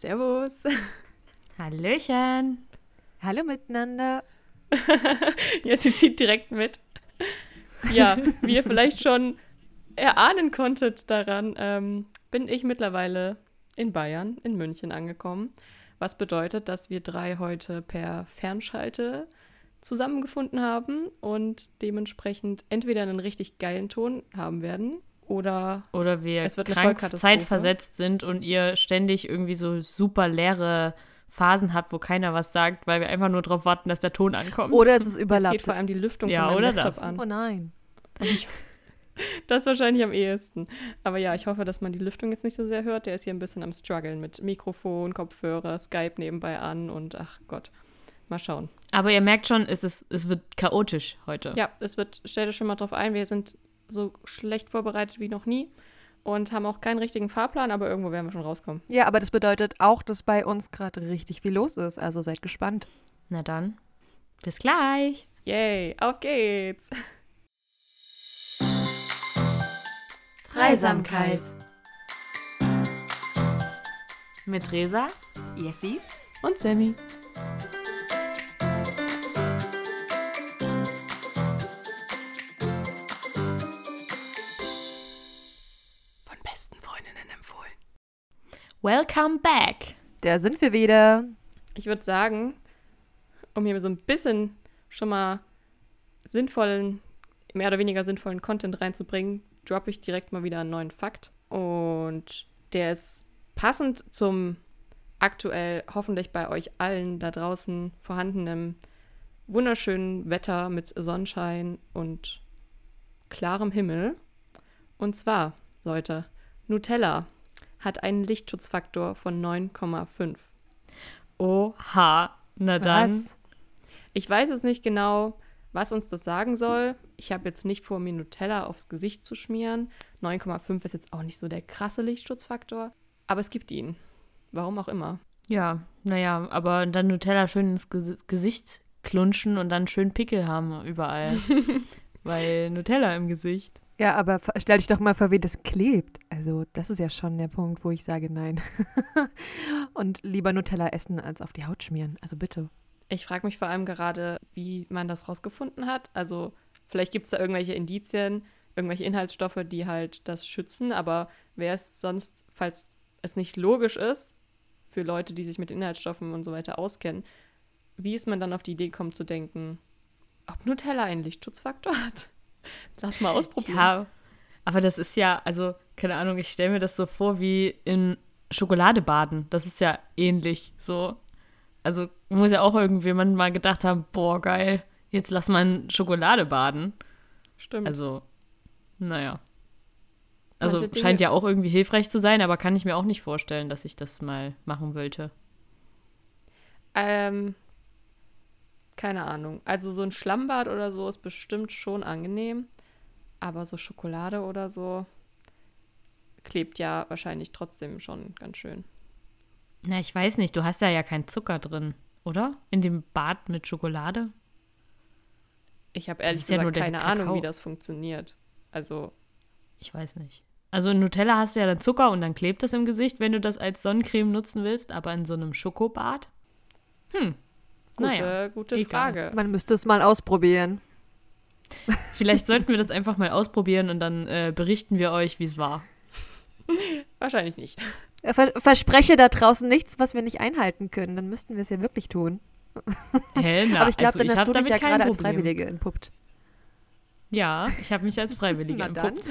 Servus. Hallöchen. Hallo miteinander. ja, sie zieht direkt mit. Ja, wie ihr vielleicht schon erahnen konntet daran, ähm, bin ich mittlerweile in Bayern, in München angekommen. Was bedeutet, dass wir drei heute per Fernschalte zusammengefunden haben und dementsprechend entweder einen richtig geilen Ton haben werden oder Oder wir Es wird krank zeitversetzt sind und ihr ständig irgendwie so super leere Phasen habt, wo keiner was sagt, weil wir einfach nur darauf warten, dass der Ton ankommt. Oder es ist jetzt geht überlappt. vor allem die Lüftung Ja, von oder Laptop das. an. Oh nein. Das wahrscheinlich am ehesten. Aber ja, ich hoffe, dass man die Lüftung jetzt nicht so sehr hört. Der ist hier ein bisschen am struggeln mit Mikrofon, Kopfhörer, Skype nebenbei an und ach Gott. Mal schauen. Aber ihr merkt schon, es, ist, es wird chaotisch heute. Ja, es wird, stellt euch schon mal drauf ein, wir sind so schlecht vorbereitet wie noch nie und haben auch keinen richtigen Fahrplan, aber irgendwo werden wir schon rauskommen. Ja, aber das bedeutet auch, dass bei uns gerade richtig viel los ist. Also seid gespannt. Na dann, bis gleich. Yay, auf geht's! Dreisamkeit. Mit Resa Jessie? Und Sammy. Welcome back. Da sind wir wieder. Ich würde sagen, um hier so ein bisschen schon mal sinnvollen, mehr oder weniger sinnvollen Content reinzubringen, droppe ich direkt mal wieder einen neuen Fakt. Und der ist passend zum aktuell hoffentlich bei euch allen da draußen vorhandenen wunderschönen Wetter mit Sonnenschein und klarem Himmel. Und zwar, Leute, Nutella hat einen Lichtschutzfaktor von 9,5. Oha. Na dann. Was? Ich weiß jetzt nicht genau, was uns das sagen soll. Ich habe jetzt nicht vor, mir Nutella aufs Gesicht zu schmieren. 9,5 ist jetzt auch nicht so der krasse Lichtschutzfaktor, aber es gibt ihn. Warum auch immer. Ja, naja, aber dann Nutella schön ins Ge Gesicht klunschen und dann schön Pickel haben überall. Weil Nutella im Gesicht. Ja, aber stell dich doch mal vor, wie das klebt. Also, das ist ja schon der Punkt, wo ich sage nein. Und lieber Nutella essen, als auf die Haut schmieren. Also bitte. Ich frage mich vor allem gerade, wie man das rausgefunden hat. Also, vielleicht gibt es da irgendwelche Indizien, irgendwelche Inhaltsstoffe, die halt das schützen, aber wer es sonst, falls es nicht logisch ist, für Leute, die sich mit Inhaltsstoffen und so weiter auskennen, wie ist man dann auf die Idee gekommen zu denken, ob Nutella einen Lichtschutzfaktor hat? Lass mal ausprobieren. Ja, aber das ist ja, also, keine Ahnung, ich stelle mir das so vor wie in Schokolade baden. Das ist ja ähnlich so. Also muss ja auch irgendjemand mal gedacht haben, boah, geil, jetzt lass mal in Schokolade baden. Stimmt. Also, naja. Also scheint ja auch irgendwie hilfreich zu sein, aber kann ich mir auch nicht vorstellen, dass ich das mal machen wollte. Ähm, keine Ahnung. Also so ein Schlammbad oder so ist bestimmt schon angenehm. Aber so Schokolade oder so klebt ja wahrscheinlich trotzdem schon ganz schön. Na, ich weiß nicht, du hast da ja keinen Zucker drin, oder? In dem Bad mit Schokolade? Ich habe ehrlich ja gesagt nur der keine Ahnung, wie das funktioniert. Also, Ich weiß nicht. Also in Nutella hast du ja dann Zucker und dann klebt das im Gesicht, wenn du das als Sonnencreme nutzen willst, aber in so einem Schokobad? Hm. Gute, Naja, gute egal. Frage. Man müsste es mal ausprobieren. Vielleicht sollten wir das einfach mal ausprobieren und dann äh, berichten wir euch, wie es war. Wahrscheinlich nicht. Ver verspreche da draußen nichts, was wir nicht einhalten können. Dann müssten wir es ja wirklich tun. Hä? Na, Aber ich glaube, also dann hast du dich ja gerade als. Freiwillige entpuppt. Ja, ich habe mich als Freiwillige entpuppt.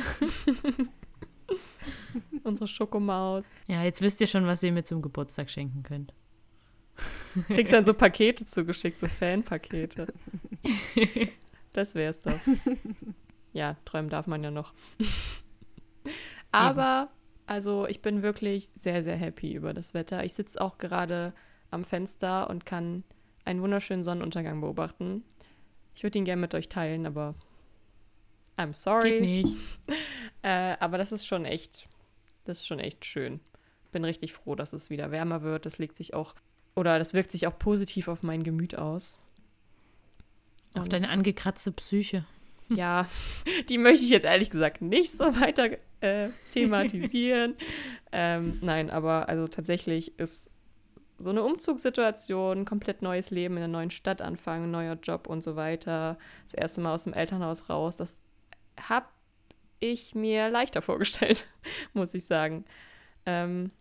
Unsere Schokomaus. Ja, jetzt wisst ihr schon, was ihr mir zum Geburtstag schenken könnt. Kriegst dann so Pakete zugeschickt, so Fanpakete. Das wär's doch. Ja, träumen darf man ja noch. Aber, also ich bin wirklich sehr, sehr happy über das Wetter. Ich sitze auch gerade am Fenster und kann einen wunderschönen Sonnenuntergang beobachten. Ich würde ihn gerne mit euch teilen, aber I'm Geht sorry. nicht. Äh, aber das ist schon echt, das ist schon echt schön. Bin richtig froh, dass es wieder wärmer wird. Das legt sich auch, oder das wirkt sich auch positiv auf mein Gemüt aus. Auf Und- deine angekratzte Psyche. Ja, die möchte ich jetzt ehrlich gesagt nicht so weiter äh, thematisieren. ähm, nein, aber also tatsächlich ist so eine Umzugssituation, komplett neues Leben in einer neuen Stadt anfangen, neuer Job und so weiter, das erste Mal aus dem Elternhaus raus, das habe ich mir leichter vorgestellt, muss ich sagen. Ähm,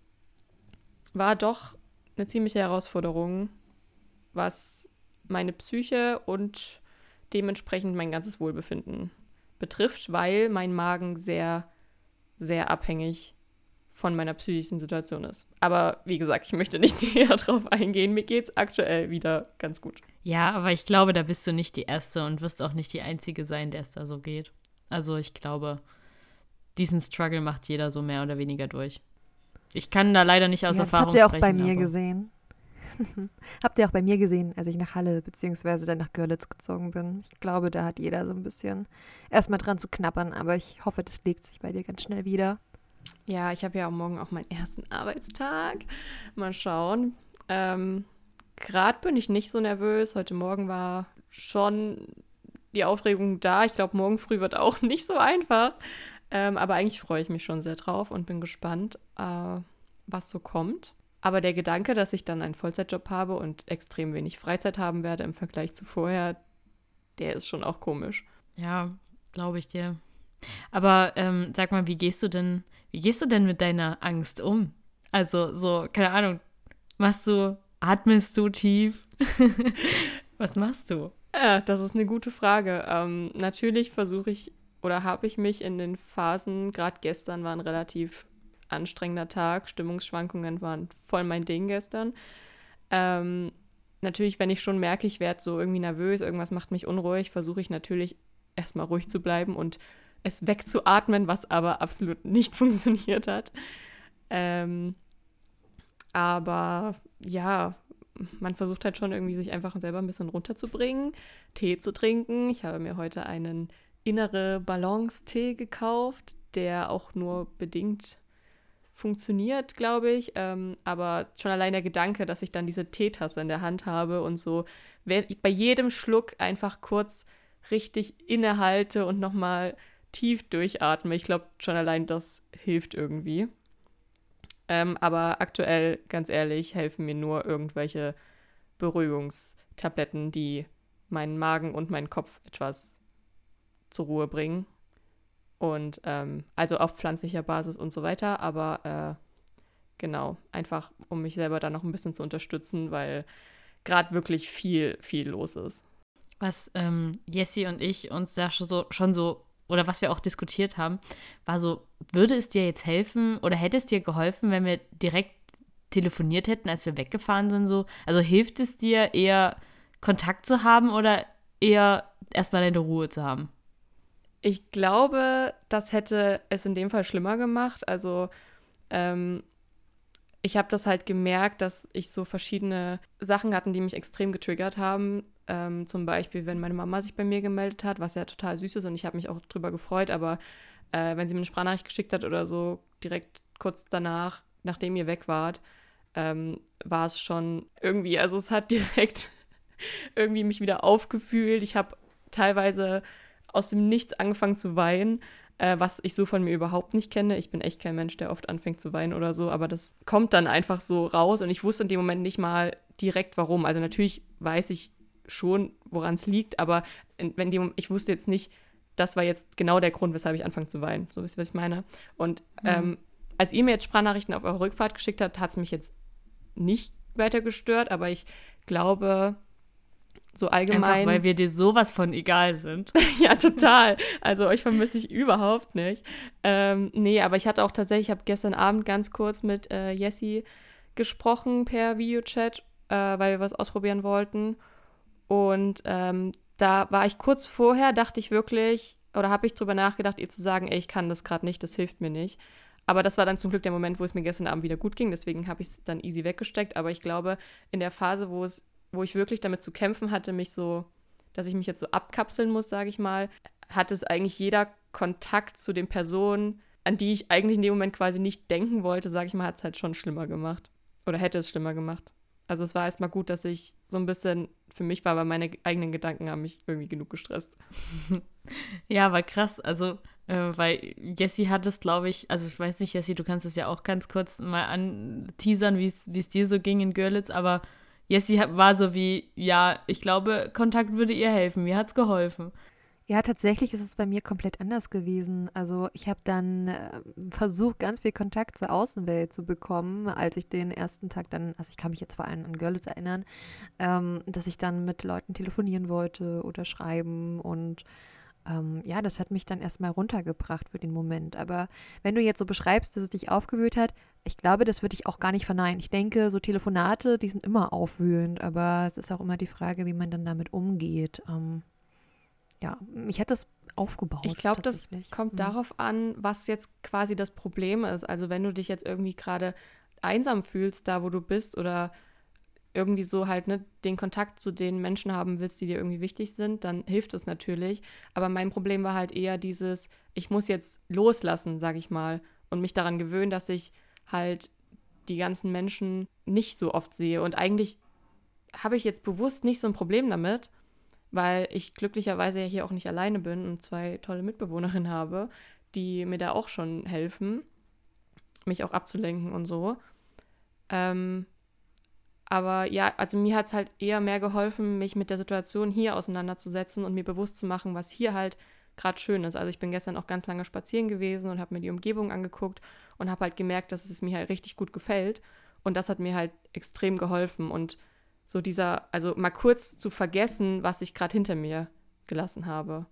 war doch eine ziemliche Herausforderung, was meine Psyche und dementsprechend mein ganzes Wohlbefinden betrifft, weil mein Magen sehr, sehr abhängig von meiner psychischen Situation ist. Aber wie gesagt, ich möchte nicht näher drauf eingehen. Mir geht es aktuell wieder ganz gut. Ja, aber ich glaube, da bist du nicht die Erste und wirst auch nicht die Einzige sein, der es da so geht. Also ich glaube, diesen Struggle macht jeder so mehr oder weniger durch. Ich kann da leider nicht aus ja, Erfahrung Das habt ihr auch sprechen, bei mir aber- gesehen. habt ihr auch bei mir gesehen, als ich nach Halle bzw. dann nach Görlitz gezogen bin. Ich glaube, da hat jeder so ein bisschen erstmal dran zu knabbern, aber ich hoffe, das legt sich bei dir ganz schnell wieder. Ja, ich habe ja morgen auch meinen ersten Arbeitstag. Mal schauen. Ähm, Gerade bin ich nicht so nervös. Heute Morgen war schon die Aufregung da. Ich glaube, morgen früh wird auch nicht so einfach. Ähm, aber eigentlich freue ich mich schon sehr drauf und bin gespannt, äh, was so kommt. Aber der Gedanke, dass ich dann einen Vollzeitjob habe und extrem wenig Freizeit haben werde im Vergleich zu vorher, der ist schon auch komisch. Ja, glaube ich dir. Aber ähm, sag mal, wie gehst du denn, wie gehst du denn mit deiner Angst um? Also so, keine Ahnung, machst du, atmest du tief? Was machst du? Ja, das ist eine gute Frage. Ähm, natürlich versuche ich oder habe ich mich in den Phasen, gerade gestern war ein relativ anstrengender Tag, Stimmungsschwankungen waren voll mein Ding gestern. Ähm, natürlich, wenn ich schon merke, ich werde so irgendwie nervös, irgendwas macht mich unruhig, versuche ich natürlich erstmal ruhig zu bleiben und es wegzuatmen, was aber absolut nicht funktioniert hat. Ähm, aber ja, man versucht halt schon irgendwie sich einfach selber ein bisschen runterzubringen, Tee zu trinken. Ich habe mir heute einen innere Balance-Tee gekauft, der auch nur bedingt funktioniert, glaube ich. Ähm, aber schon allein der Gedanke, dass ich dann diese Teetasse in der Hand habe und so bei jedem Schluck einfach kurz richtig innehalte und nochmal tief durchatme. Ich glaube, schon allein das hilft irgendwie. Ähm, aber aktuell, ganz ehrlich, helfen mir nur irgendwelche Beruhigungstabletten, die meinen Magen und meinen Kopf etwas zur Ruhe bringen. Und ähm, also auf pflanzlicher Basis und so weiter, aber äh, genau, einfach um mich selber da noch ein bisschen zu unterstützen, weil gerade wirklich viel, viel los ist. Was ähm, Jessie und ich uns da schon so, schon so, oder was wir auch diskutiert haben, war so, würde es dir jetzt helfen oder hätte es dir geholfen, wenn wir direkt telefoniert hätten, als wir weggefahren sind? So? Also hilft es dir eher Kontakt zu haben oder eher erstmal deine Ruhe zu haben? Ich glaube, das hätte es in dem Fall schlimmer gemacht. Also ähm, ich habe das halt gemerkt, dass ich so verschiedene Sachen hatten, die mich extrem getriggert haben. Ähm, zum Beispiel, wenn meine Mama sich bei mir gemeldet hat, was ja total süß ist und ich habe mich auch drüber gefreut, aber äh, wenn sie mir eine Sprachnachricht geschickt hat oder so, direkt kurz danach, nachdem ihr weg wart, ähm, war es schon irgendwie, also es hat direkt irgendwie mich wieder aufgefühlt. Ich habe teilweise aus dem Nichts angefangen zu weinen, äh, was ich so von mir überhaupt nicht kenne. Ich bin echt kein Mensch, der oft anfängt zu weinen oder so, aber das kommt dann einfach so raus und ich wusste in dem Moment nicht mal direkt warum. Also natürlich weiß ich schon, woran es liegt, aber wenn die, ich wusste jetzt nicht, das war jetzt genau der Grund, weshalb ich anfange zu weinen. So wisst ihr, was ich meine. Und ähm, als ihr mir jetzt Sprachnachrichten auf eure Rückfahrt geschickt habt, hat es mich jetzt nicht weiter gestört, aber ich glaube, so allgemein. Einfach, weil wir dir sowas von egal sind. ja, total. Also euch vermisse ich überhaupt nicht. Ähm, nee, aber ich hatte auch tatsächlich, ich habe gestern Abend ganz kurz mit äh, Jessie gesprochen per Videochat, äh, weil wir was ausprobieren wollten. Und ähm, da war ich kurz vorher, dachte ich wirklich, oder habe ich drüber nachgedacht, ihr zu sagen, ey, ich kann das gerade nicht, das hilft mir nicht. Aber das war dann zum Glück der Moment, wo es mir gestern Abend wieder gut ging, deswegen habe ich es dann easy weggesteckt. Aber ich glaube, in der Phase, wo es, wo ich wirklich damit zu kämpfen hatte, mich so, dass ich mich jetzt so abkapseln muss, sage ich mal, hat es eigentlich jeder Kontakt zu den Personen, an die ich eigentlich in dem Moment quasi nicht denken wollte, sage ich mal, hat es halt schon schlimmer gemacht. Oder hätte es schlimmer gemacht. Also es war erstmal gut, dass ich so ein bisschen für mich war, weil meine eigenen Gedanken haben mich irgendwie genug gestresst. Ja, aber krass. Also Äh, weil Jessie hat es, glaube ich, also ich weiß nicht, Jessie, du kannst es ja auch ganz kurz mal anteasern, wie es dir so ging in Görlitz, aber Jessie war so wie, ja, ich glaube, Kontakt würde ihr helfen, mir hat es geholfen. Ja, tatsächlich ist es bei mir komplett anders gewesen. Also ich habe dann äh, versucht, ganz viel Kontakt zur Außenwelt zu bekommen, als ich den ersten Tag dann, also ich kann mich jetzt vor allem an Görlitz erinnern, ähm, dass ich dann mit Leuten telefonieren wollte oder schreiben und ähm, ja, das hat mich dann erstmal runtergebracht für den Moment. Aber wenn du jetzt so beschreibst, dass es dich aufgewühlt hat, ich glaube, das würde ich auch gar nicht verneinen. Ich denke, so Telefonate, die sind immer aufwühlend, aber es ist auch immer die Frage, wie man dann damit umgeht. Ähm, ja, mich hat das aufgebaut. Ich glaube, das kommt mhm. darauf an, was jetzt quasi das Problem ist. Also wenn du dich jetzt irgendwie gerade einsam fühlst, da wo du bist oder irgendwie so halt ne, den Kontakt zu den Menschen haben willst, die dir irgendwie wichtig sind, dann hilft es natürlich. Aber mein Problem war halt eher dieses, ich muss jetzt loslassen, sag ich mal, und mich daran gewöhnen, dass ich halt die ganzen Menschen nicht so oft sehe. Und eigentlich habe ich jetzt bewusst nicht so ein Problem damit, weil ich glücklicherweise ja hier auch nicht alleine bin und zwei tolle Mitbewohnerinnen habe, die mir da auch schon helfen, mich auch abzulenken und so. Ähm, aber ja, also mir hat es halt eher mehr geholfen, mich mit der Situation hier auseinanderzusetzen und mir bewusst zu machen, was hier halt gerade schön ist. Also ich bin gestern auch ganz lange spazieren gewesen und habe mir die Umgebung angeguckt und habe halt gemerkt, dass es mir halt richtig gut gefällt. Und das hat mir halt extrem geholfen. Und so dieser, also mal kurz zu vergessen, was ich gerade hinter mir gelassen habe.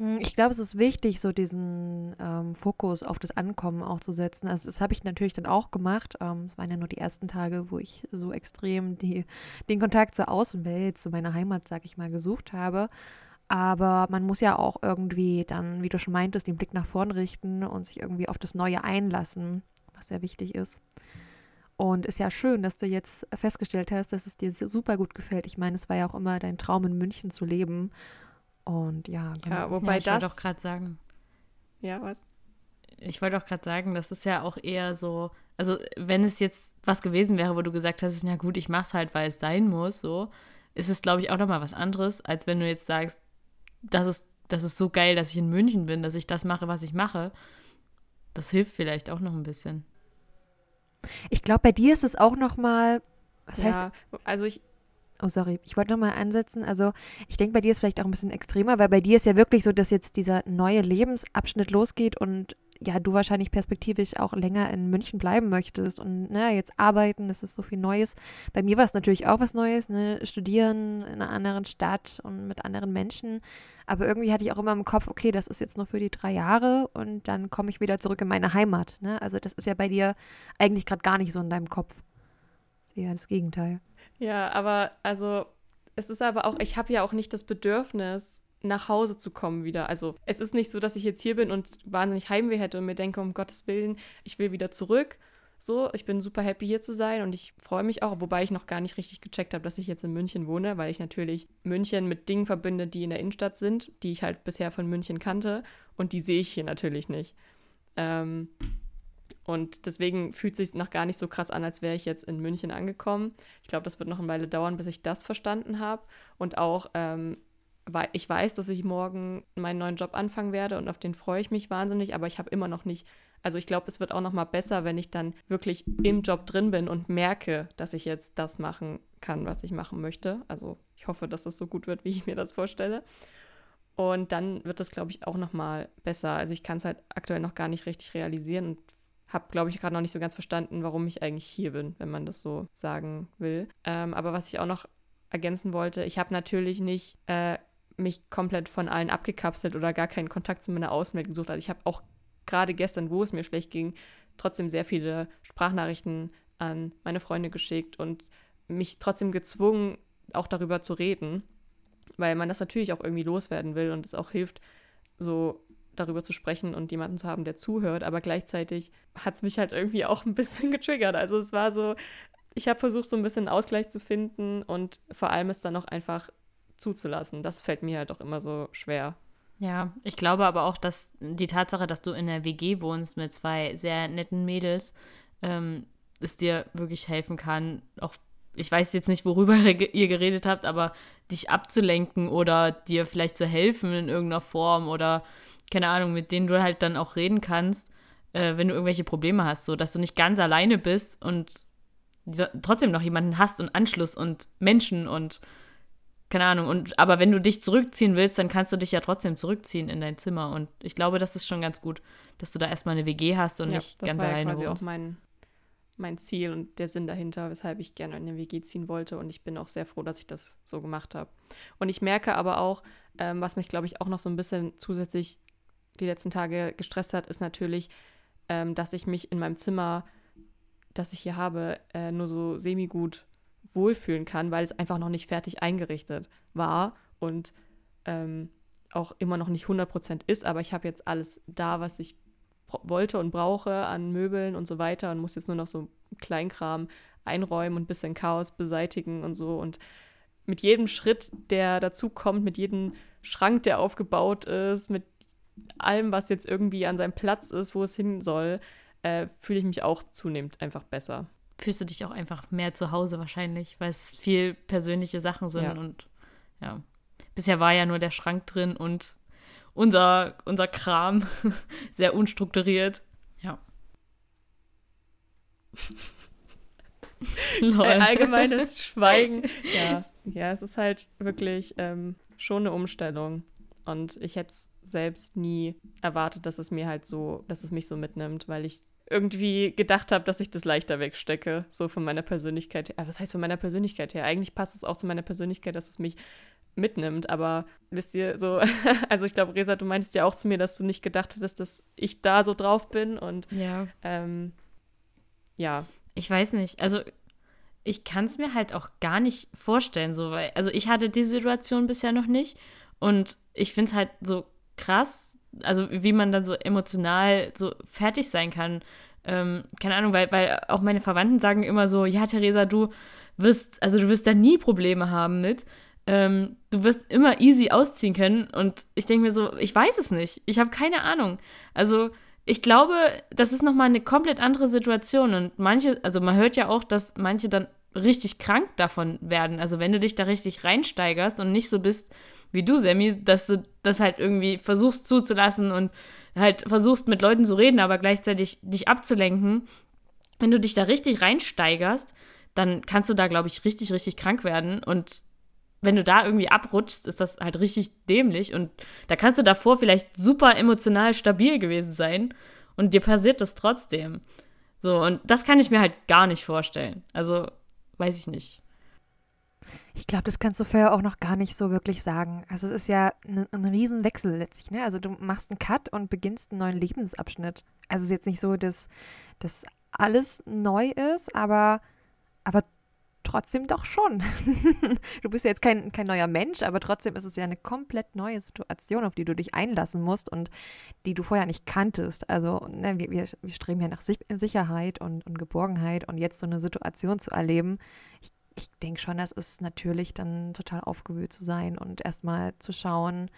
Hm, ich glaube, es ist wichtig, so diesen ähm, Fokus auf das Ankommen auch zu setzen. Also das habe ich natürlich dann auch gemacht. Ähm, es waren ja nur die ersten Tage, wo ich so extrem die, den Kontakt zur Außenwelt, zu meiner Heimat, sag ich mal, gesucht habe. Aber man muss ja auch irgendwie dann, wie du schon meintest, den Blick nach vorn richten und sich irgendwie auf das Neue einlassen, was sehr wichtig ist. Und ist ja schön, dass du jetzt festgestellt hast, dass es dir super gut gefällt. Ich meine, es war ja auch immer dein Traum, in München zu leben. Und ja, genau. Ja, wobei ja, ich das. Ich wollte auch gerade sagen. Ja, was? Ich wollte auch gerade sagen, das ist ja auch eher so. Also, wenn es jetzt was gewesen wäre, wo du gesagt hast, na gut, ich mach's halt, weil es sein muss, so, ist es, glaube ich, auch nochmal was anderes, als wenn du jetzt sagst, das ist, das ist so geil, dass ich in München bin, dass ich das mache, was ich mache. Das hilft vielleicht auch noch ein bisschen. Ich glaube, bei dir ist es auch noch mal, was ja, heißt? Also ich. Oh, sorry, ich wollte noch mal ansetzen. Also ich denke, bei dir ist vielleicht auch ein bisschen extremer, weil bei dir ist ja wirklich so, dass jetzt dieser neue Lebensabschnitt losgeht und ja, du wahrscheinlich perspektivisch auch länger in München bleiben möchtest und ne, jetzt arbeiten, das ist so viel Neues. Bei mir war es natürlich auch was Neues, ne, studieren in einer anderen Stadt und mit anderen Menschen. Aber irgendwie hatte ich auch immer im Kopf, okay, das ist jetzt nur für die drei Jahre und dann komme ich wieder zurück in meine Heimat. Ne? Also das ist ja bei dir eigentlich gerade gar nicht so in deinem Kopf. Eher das Gegenteil. Ja, aber also es ist aber auch, ich habe ja auch nicht das Bedürfnis, nach Hause zu kommen wieder. Also es ist nicht so, dass ich jetzt hier bin und wahnsinnig Heimweh hätte und mir denke, um Gottes Willen, ich will wieder zurück. So, ich bin super happy hier zu sein und ich freue mich auch, wobei ich noch gar nicht richtig gecheckt habe, dass ich jetzt in München wohne, weil ich natürlich München mit Dingen verbinde, die in der Innenstadt sind, die ich halt bisher von München kannte und die sehe ich hier natürlich nicht. Ähm, und deswegen fühlt sich noch gar nicht so krass an, als wäre ich jetzt in München angekommen. Ich glaube, das wird noch eine Weile dauern, bis ich das verstanden habe. Und auch ähm, weil ich weiß, dass ich morgen meinen neuen Job anfangen werde und auf den freue ich mich wahnsinnig, aber ich habe immer noch nicht, also ich glaube, es wird auch noch mal besser, wenn ich dann wirklich im Job drin bin und merke, dass ich jetzt das machen kann, was ich machen möchte. Also ich hoffe, dass das so gut wird, wie ich mir das vorstelle. Und dann wird das, glaube ich, auch noch mal besser. Also ich kann es halt aktuell noch gar nicht richtig realisieren und habe, glaube ich, gerade noch nicht so ganz verstanden, warum ich eigentlich hier bin, wenn man das so sagen will. Ähm, aber was ich auch noch ergänzen wollte, ich habe natürlich nicht äh, mich komplett von allen abgekapselt oder gar keinen Kontakt zu meiner Außenwelt gesucht. Also ich habe auch gerade gestern, wo es mir schlecht ging, trotzdem sehr viele Sprachnachrichten an meine Freunde geschickt und mich trotzdem gezwungen, auch darüber zu reden, weil man das natürlich auch irgendwie loswerden will und es auch hilft, so darüber zu sprechen und jemanden zu haben, der zuhört. Aber gleichzeitig hat es mich halt irgendwie auch ein bisschen getriggert. Also es war so, ich habe versucht, so ein bisschen Ausgleich zu finden und vor allem ist dann auch einfach zuzulassen. Das fällt mir halt auch immer so schwer. Ja, ich glaube aber auch, dass die Tatsache, dass du in der WG wohnst mit zwei sehr netten Mädels, ähm, es dir wirklich helfen kann, auch ich weiß jetzt nicht, worüber ihr geredet habt, aber dich abzulenken oder dir vielleicht zu helfen in irgendeiner Form oder keine Ahnung, mit denen du halt dann auch reden kannst, äh, wenn du irgendwelche Probleme hast, so dass du nicht ganz alleine bist und trotzdem noch jemanden hast und Anschluss und Menschen und keine Ahnung. Und aber wenn du dich zurückziehen willst, dann kannst du dich ja trotzdem zurückziehen in dein Zimmer. Und ich glaube, das ist schon ganz gut, dass du da erstmal eine WG hast und ja, nicht das ganz war ja alleine quasi auch mein, mein Ziel und der Sinn dahinter, weshalb ich gerne in eine WG ziehen wollte. Und ich bin auch sehr froh, dass ich das so gemacht habe. Und ich merke aber auch, ähm, was mich, glaube ich, auch noch so ein bisschen zusätzlich die letzten Tage gestresst hat, ist natürlich, ähm, dass ich mich in meinem Zimmer, das ich hier habe, äh, nur so semi-gut wohlfühlen kann, weil es einfach noch nicht fertig eingerichtet war und ähm, auch immer noch nicht 100% ist. Aber ich habe jetzt alles da, was ich wollte und brauche an Möbeln und so weiter und muss jetzt nur noch so Kleinkram einräumen und ein bisschen Chaos beseitigen und so. Und mit jedem Schritt, der dazu kommt, mit jedem Schrank, der aufgebaut ist, mit allem, was jetzt irgendwie an seinem Platz ist, wo es hin soll, äh, fühle ich mich auch zunehmend einfach besser. Fühlst du dich auch einfach mehr zu Hause wahrscheinlich, weil es viel persönliche Sachen sind Ja. und ja. Bisher war ja nur der Schrank drin und unser, unser Kram sehr unstrukturiert. Ja. Allgemeines Schweigen. Ja, ja, es ist halt wirklich ähm, schon eine Umstellung. Und ich hätte es selbst nie erwartet, dass es mir halt so, dass es mich so mitnimmt, weil ich irgendwie gedacht habe, dass ich das leichter wegstecke, so von meiner Persönlichkeit her. Äh, Was heißt von meiner Persönlichkeit her? Eigentlich passt es auch zu meiner Persönlichkeit, dass es mich mitnimmt, aber wisst ihr, so, also ich glaube, Resa, du meintest ja auch zu mir, dass du nicht gedacht hättest, dass ich da so drauf bin und Ja. ähm, ja, Ich weiß nicht. Also ich kann es mir halt auch gar nicht vorstellen, so weil, also ich hatte die Situation bisher noch nicht und ich finde es halt so krass, also wie man dann so emotional so fertig sein kann. Ähm, keine Ahnung, weil, weil auch meine Verwandten sagen immer so, ja, Theresa, du wirst, also du wirst da nie Probleme haben mit. Ähm, du wirst immer easy ausziehen können. Und ich denke mir so, ich weiß es nicht. Ich habe keine Ahnung. Also ich glaube, das ist nochmal eine komplett andere Situation. Und manche, also man hört ja auch, dass manche dann richtig krank davon werden. Also wenn du dich da richtig reinsteigerst und nicht so bist wie du, Sammy, dass du das halt irgendwie versuchst zuzulassen und halt versuchst mit Leuten zu reden, aber gleichzeitig dich abzulenken. Wenn du dich da richtig reinsteigerst, dann kannst du da, glaube ich, richtig, richtig krank werden. Und wenn du da irgendwie abrutschst, ist das halt richtig dämlich. Und da kannst du davor vielleicht super emotional stabil gewesen sein und dir passiert das trotzdem. So, und das kann ich mir halt gar nicht vorstellen. Also, weiß ich nicht. Ich glaube, das kannst du vorher auch noch gar nicht so wirklich sagen. Also es ist ja ein, ein Riesenwechsel letztlich, ne? Also du machst einen Cut und beginnst einen neuen Lebensabschnitt. Also es ist jetzt nicht so, dass, dass alles neu ist, aber, aber trotzdem doch schon. du bist ja jetzt kein, kein neuer Mensch, aber trotzdem ist es ja eine komplett neue Situation, auf die du dich einlassen musst und die du vorher nicht kanntest. Also ne, wir, wir, wir streben ja nach Sich Sicherheit und, und Geborgenheit und jetzt so eine Situation zu erleben. Ich ich denke schon, das ist natürlich dann total aufgewühlt zu sein und erstmal zu schauen,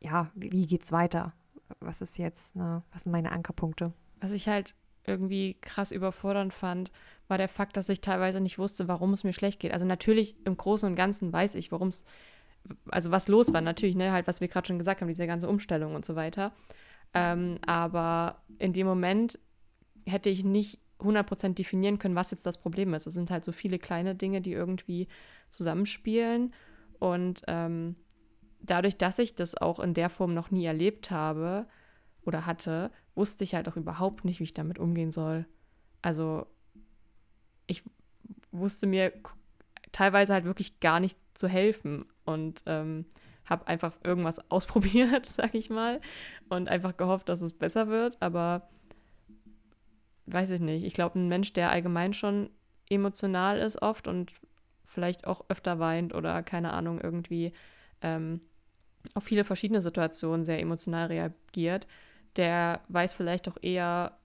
ja, wie, wie geht's weiter? Was ist jetzt, ne, was sind meine Ankerpunkte? Was ich halt irgendwie krass überfordernd fand, war der Fakt, dass ich teilweise nicht wusste, warum es mir schlecht geht. Also natürlich im Großen und Ganzen weiß ich, warum es, also was los war, natürlich, ne, halt, was wir gerade schon gesagt haben, diese ganze Umstellung und so weiter. Ähm, aber in dem Moment hätte ich nicht 100% definieren können, was jetzt das Problem ist. Es sind halt so viele kleine Dinge, die irgendwie zusammenspielen. Und ähm, dadurch, dass ich das auch in der Form noch nie erlebt habe oder hatte, wusste ich halt auch überhaupt nicht, wie ich damit umgehen soll. Also ich wusste mir teilweise halt wirklich gar nicht zu helfen und ähm, habe einfach irgendwas ausprobiert, sag ich mal, und einfach gehofft, dass es besser wird. Aber weiß ich nicht. Ich glaube, ein Mensch, der allgemein schon emotional ist oft und vielleicht auch öfter weint oder keine Ahnung, irgendwie ähm, auf viele verschiedene Situationen sehr emotional reagiert, der weiß vielleicht auch eher,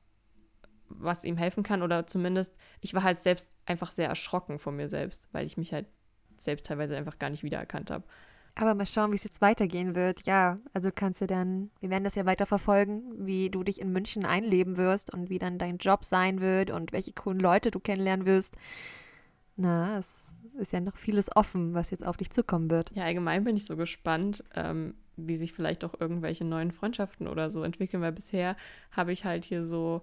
was ihm helfen kann oder zumindest, ich war halt selbst einfach sehr erschrocken von mir selbst, weil ich mich halt selbst teilweise einfach gar nicht wiedererkannt habe. Aber mal schauen, wie es jetzt weitergehen wird. Ja, also kannst du dann, wir werden das ja weiter verfolgen, wie du dich in München einleben wirst und wie dann dein Job sein wird und welche coolen Leute du kennenlernen wirst. Na, es ist ja noch vieles offen, was jetzt auf dich zukommen wird. Ja, allgemein bin ich so gespannt, ähm, wie sich vielleicht auch irgendwelche neuen Freundschaften oder so entwickeln, weil bisher habe ich halt hier so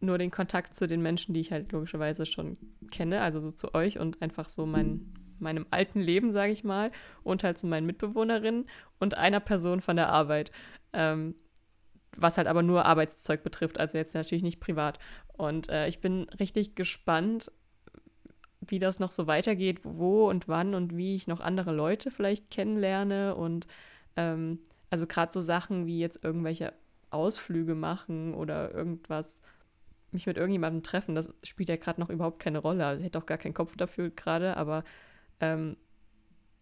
nur den Kontakt zu den Menschen, die ich halt logischerweise schon kenne, also so zu euch und einfach so mein, meinem alten Leben, sage ich mal, und halt zu meinen Mitbewohnerinnen und einer Person von der Arbeit. Ähm, was halt aber nur Arbeitszeug betrifft, also jetzt natürlich nicht privat. Und äh, ich bin richtig gespannt, wie das noch so weitergeht, wo und wann und wie ich noch andere Leute vielleicht kennenlerne und ähm, also gerade so Sachen wie jetzt irgendwelche Ausflüge machen oder irgendwas, mich mit irgendjemandem treffen, das spielt ja gerade noch überhaupt keine Rolle. Also ich hätte auch gar keinen Kopf dafür gerade, aber ähm,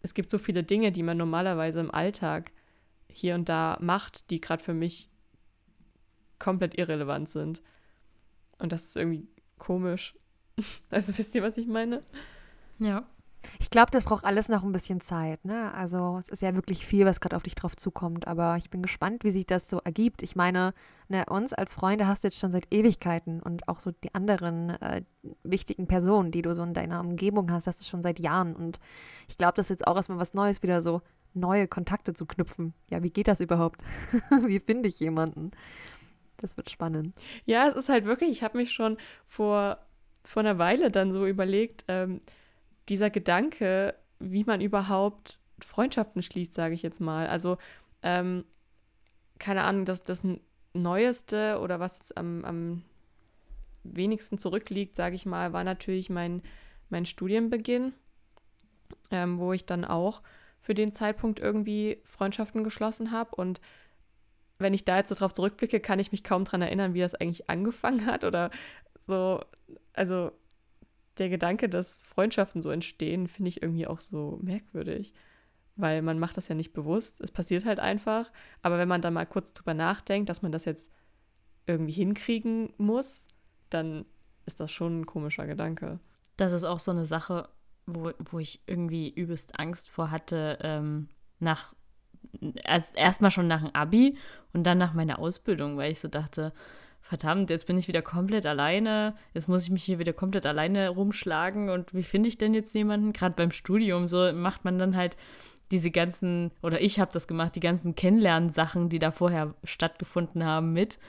es gibt so viele Dinge, die man normalerweise im Alltag hier und da macht, die gerade für mich komplett irrelevant sind. Und das ist irgendwie komisch. Also wisst ihr, was ich meine? Ja. Ich glaube, das braucht alles noch ein bisschen Zeit. Ne? Also es ist ja wirklich viel, was gerade auf dich drauf zukommt. Aber ich bin gespannt, wie sich das so ergibt. Ich meine, ne, uns als Freunde hast du jetzt schon seit Ewigkeiten und auch so die anderen äh, wichtigen Personen, die du so in deiner Umgebung hast, hast du schon seit Jahren. Und ich glaube, das ist jetzt auch erstmal was Neues, wieder so neue Kontakte zu knüpfen. Ja, wie geht das überhaupt? wie finde ich jemanden? Das wird spannend. Ja, es ist halt wirklich, ich habe mich schon vor, vor einer Weile dann so überlegt, ähm, dieser Gedanke, wie man überhaupt Freundschaften schließt, sage ich jetzt mal. Also, ähm, keine Ahnung, das, das Neueste oder was jetzt am, am wenigsten zurückliegt, sage ich mal, war natürlich mein, mein Studienbeginn, ähm, wo ich dann auch für den Zeitpunkt irgendwie Freundschaften geschlossen habe. Und wenn ich da jetzt so drauf zurückblicke, kann ich mich kaum daran erinnern, wie das eigentlich angefangen hat oder so. Also der Gedanke, dass Freundschaften so entstehen, finde ich irgendwie auch so merkwürdig. Weil man macht das ja nicht bewusst. Es passiert halt einfach. Aber wenn man dann mal kurz drüber nachdenkt, dass man das jetzt irgendwie hinkriegen muss, dann ist das schon ein komischer Gedanke. Das ist auch so eine Sache, wo, wo ich irgendwie übelst Angst vor hatte, ähm, nach erst erstmal schon nach dem Abi und dann nach meiner Ausbildung, weil ich so dachte, verdammt, jetzt bin ich wieder komplett alleine, jetzt muss ich mich hier wieder komplett alleine rumschlagen und wie finde ich denn jetzt jemanden? Gerade beim Studium, so macht man dann halt diese ganzen, oder ich habe das gemacht, die ganzen Kennenlernsachen, die da vorher stattgefunden haben, mit.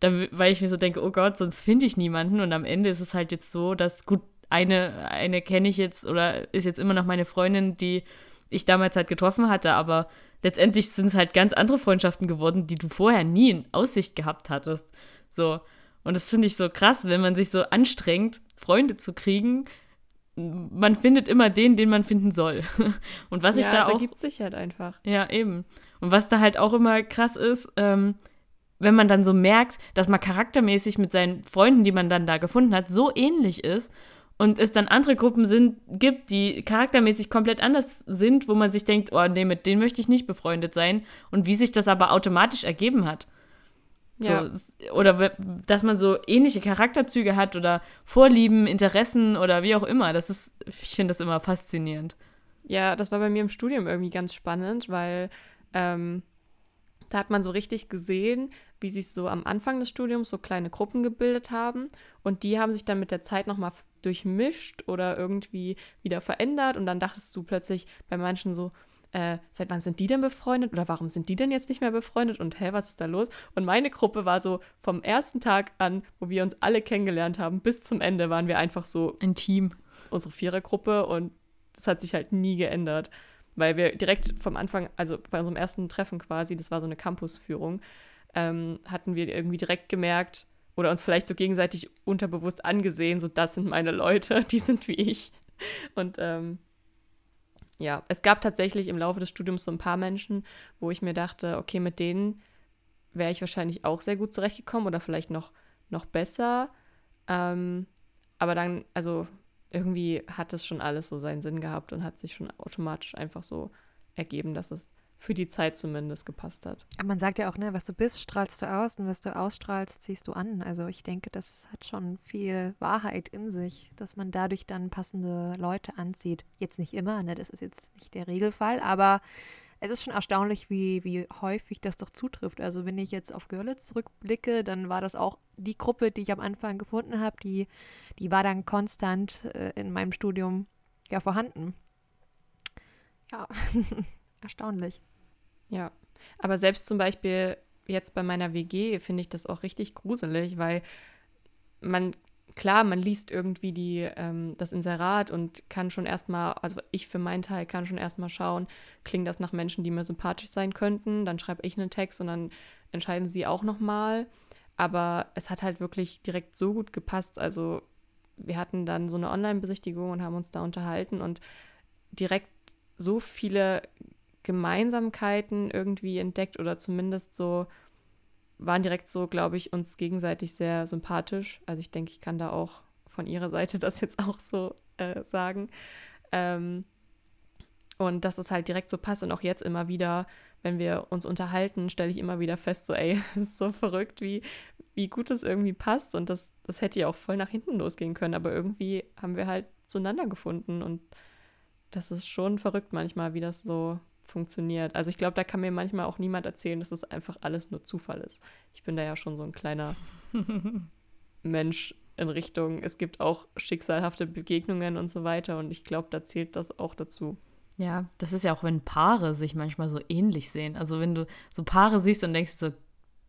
Dann, weil ich mir so denke, oh Gott, sonst finde ich niemanden. Und am Ende ist es halt jetzt so, dass gut, eine, eine kenne ich jetzt oder ist jetzt immer noch meine Freundin, die ich damals halt getroffen hatte, aber letztendlich sind es halt ganz andere Freundschaften geworden, die du vorher nie in Aussicht gehabt hattest. So. Und das finde ich so krass, wenn man sich so anstrengt, Freunde zu kriegen. Man findet immer den, den man finden soll. Und was ja, ich da es auch. ergibt sich halt einfach. Ja, eben. Und was da halt auch immer krass ist, ähm, wenn man dann so merkt, dass man charaktermäßig mit seinen Freunden, die man dann da gefunden hat, so ähnlich ist und es dann andere Gruppen sind, gibt, die charaktermäßig komplett anders sind, wo man sich denkt, oh nee, mit denen möchte ich nicht befreundet sein und wie sich das aber automatisch ergeben hat. Ja. So, oder dass man so ähnliche Charakterzüge hat oder Vorlieben, Interessen oder wie auch immer. Das ist, ich finde das immer faszinierend. Ja, das war bei mir im Studium irgendwie ganz spannend, weil ähm, da hat man so richtig gesehen, wie sich so am Anfang des Studiums so kleine Gruppen gebildet haben. Und die haben sich dann mit der Zeit nochmal durchmischt oder irgendwie wieder verändert. Und dann dachtest du plötzlich bei manchen so, äh, seit wann sind die denn befreundet oder warum sind die denn jetzt nicht mehr befreundet und hä, was ist da los? Und meine Gruppe war so vom ersten Tag an, wo wir uns alle kennengelernt haben, bis zum Ende waren wir einfach so ein Team. Unsere Vierergruppe und das hat sich halt nie geändert, weil wir direkt vom Anfang, also bei unserem ersten Treffen quasi, das war so eine Campusführung, ähm, hatten wir irgendwie direkt gemerkt oder uns vielleicht so gegenseitig unterbewusst angesehen, so das sind meine Leute, die sind wie ich. Und ähm, ja, es gab tatsächlich im Laufe des Studiums so ein paar Menschen, wo ich mir dachte, okay, mit denen wäre ich wahrscheinlich auch sehr gut zurechtgekommen oder vielleicht noch, noch besser. Ähm, aber dann, also irgendwie hat es schon alles so seinen Sinn gehabt und hat sich schon automatisch einfach so ergeben, dass es für die Zeit zumindest gepasst hat. Aber man sagt ja auch, ne, was du bist, strahlst du aus und was du ausstrahlst, ziehst du an. Also ich denke, das hat schon viel Wahrheit in sich, dass man dadurch dann passende Leute anzieht. Jetzt nicht immer, ne, das ist jetzt nicht der Regelfall, aber es ist schon erstaunlich, wie, wie häufig das doch zutrifft. Also wenn ich jetzt auf Görlitz zurückblicke, dann war das auch die Gruppe, die ich am Anfang gefunden habe, die, die war dann konstant äh, in meinem Studium ja vorhanden. Ja, erstaunlich. Ja. Aber selbst zum Beispiel jetzt bei meiner WG finde ich das auch richtig gruselig, weil man, klar, man liest irgendwie die, ähm, das Inserat und kann schon erstmal, also ich für meinen Teil kann schon erstmal schauen, klingt das nach Menschen, die mir sympathisch sein könnten. Dann schreibe ich einen Text und dann entscheiden sie auch nochmal. Aber es hat halt wirklich direkt so gut gepasst. Also wir hatten dann so eine Online-Besichtigung und haben uns da unterhalten und direkt so viele Gemeinsamkeiten irgendwie entdeckt oder zumindest so waren direkt so, glaube ich, uns gegenseitig sehr sympathisch. Also ich denke, ich kann da auch von ihrer Seite das jetzt auch so äh, sagen. Ähm, und dass es halt direkt so passt und auch jetzt immer wieder, wenn wir uns unterhalten, stelle ich immer wieder fest, so, ey, es ist so verrückt, wie, wie gut es irgendwie passt. Und das, das hätte ja auch voll nach hinten losgehen können, aber irgendwie haben wir halt zueinander gefunden und das ist schon verrückt manchmal, wie das so funktioniert. Also ich glaube, da kann mir manchmal auch niemand erzählen, dass es einfach alles nur Zufall ist. Ich bin da ja schon so ein kleiner Mensch in Richtung, es gibt auch schicksalhafte Begegnungen und so weiter und ich glaube, da zählt das auch dazu. Ja, das ist ja auch, wenn Paare sich manchmal so ähnlich sehen. Also wenn du so Paare siehst und denkst so,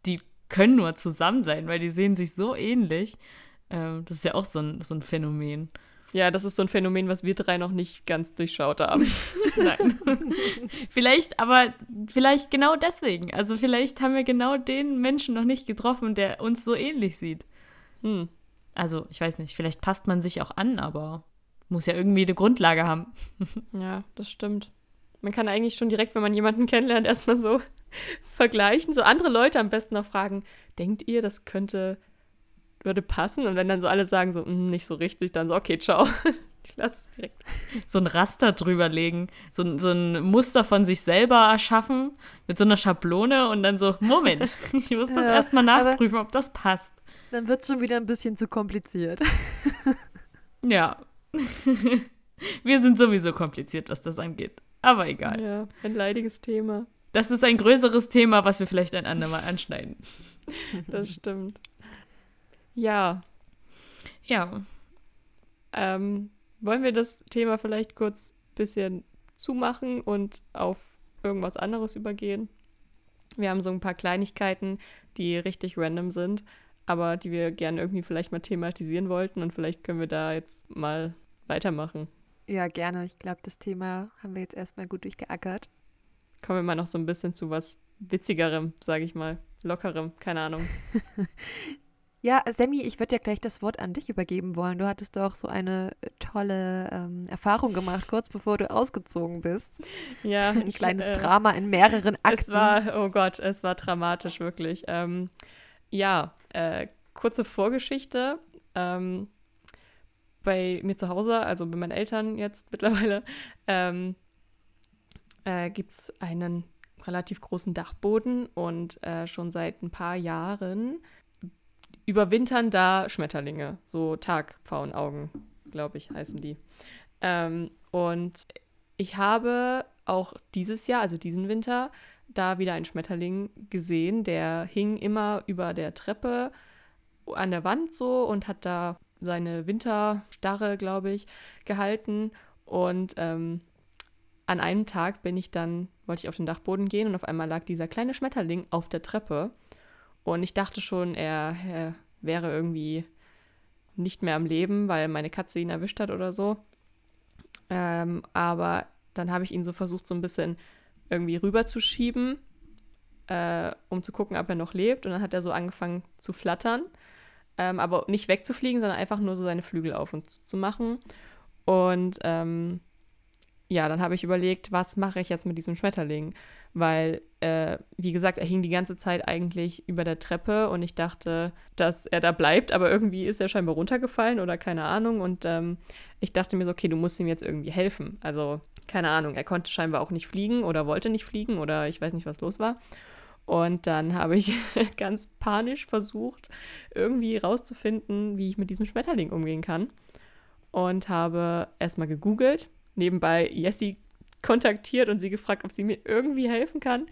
die können nur zusammen sein, weil die sehen sich so ähnlich. Ähm, das ist ja auch so ein, so ein Phänomen. Ja, das ist so ein Phänomen, was wir drei noch nicht ganz durchschaut haben. Nein. vielleicht, aber vielleicht genau deswegen. Also vielleicht haben wir genau den Menschen noch nicht getroffen, der uns so ähnlich sieht. Hm. Also, ich weiß nicht, vielleicht passt man sich auch an, aber muss ja irgendwie eine Grundlage haben. ja, das stimmt. Man kann eigentlich schon direkt, wenn man jemanden kennenlernt, erstmal so vergleichen. So andere Leute am besten noch fragen, denkt ihr, das könnte würde passen. Und wenn dann so alle sagen, so, hm, nicht so richtig, dann so, okay, ciao. Ich lasse es direkt. So ein Raster drüber legen, so, so ein Muster von sich selber erschaffen mit so einer Schablone und dann so, Moment, ich muss das ja, erstmal nachprüfen, ob das passt. Dann wird es schon wieder ein bisschen zu kompliziert. ja. Wir sind sowieso kompliziert, was das angeht. Aber egal. Ja, ein leidiges Thema. Das ist ein größeres Thema, was wir vielleicht ein andermal anschneiden. Das stimmt. Ja. Ja. Ähm, wollen wir das Thema vielleicht kurz ein bisschen zumachen und auf irgendwas anderes übergehen? Wir haben so ein paar Kleinigkeiten, die richtig random sind, aber die wir gerne irgendwie vielleicht mal thematisieren wollten und vielleicht können wir da jetzt mal weitermachen. Ja, gerne. Ich glaube, das Thema haben wir jetzt erstmal gut durchgeackert. Kommen wir mal noch so ein bisschen zu was Witzigerem, sage ich mal. Lockerem, keine Ahnung. Ja, Sammy, ich würde ja gleich das Wort an dich übergeben wollen. Du hattest doch so eine äh, tolle ähm, Erfahrung gemacht, kurz bevor du ausgezogen bist. Ja. Ein kleines äh, Drama in mehreren Akten. Es war, oh Gott, es war dramatisch, wirklich. Ähm, ja, äh, kurze Vorgeschichte. Ähm, bei mir zu Hause, also bei meinen Eltern jetzt mittlerweile, ähm, äh, gibt es einen relativ großen Dachboden und äh, schon seit ein paar Jahren überwintern da Schmetterlinge, so Tagpfauenaugen, glaube ich, heißen die. Ähm, und ich habe auch dieses Jahr, also diesen Winter, da wieder einen Schmetterling gesehen, der hing immer über der Treppe an der Wand so und hat da seine Winterstarre, glaube ich, gehalten. Und ähm, an einem Tag bin ich dann, wollte ich auf den Dachboden gehen und auf einmal lag dieser kleine Schmetterling auf der Treppe. Und ich dachte schon, er, er wäre irgendwie nicht mehr am Leben, weil meine Katze ihn erwischt hat oder so. Ähm, aber dann habe ich ihn so versucht, so ein bisschen irgendwie rüberzuschieben, äh, um zu gucken, ob er noch lebt. Und dann hat er so angefangen zu flattern, ähm, aber nicht wegzufliegen, sondern einfach nur so seine Flügel auf und zu machen. Und ähm, ja, dann habe ich überlegt, was mache ich jetzt mit diesem Schmetterling? Weil, äh, wie gesagt, er hing die ganze Zeit eigentlich über der Treppe und ich dachte, dass er da bleibt, aber irgendwie ist er scheinbar runtergefallen oder keine Ahnung. Und ähm, ich dachte mir so, okay, du musst ihm jetzt irgendwie helfen. Also, keine Ahnung, er konnte scheinbar auch nicht fliegen oder wollte nicht fliegen oder ich weiß nicht, was los war. Und dann habe ich ganz panisch versucht, irgendwie rauszufinden, wie ich mit diesem Schmetterling umgehen kann. Und habe erstmal gegoogelt nebenbei Jessie kontaktiert und sie gefragt, ob sie mir irgendwie helfen kann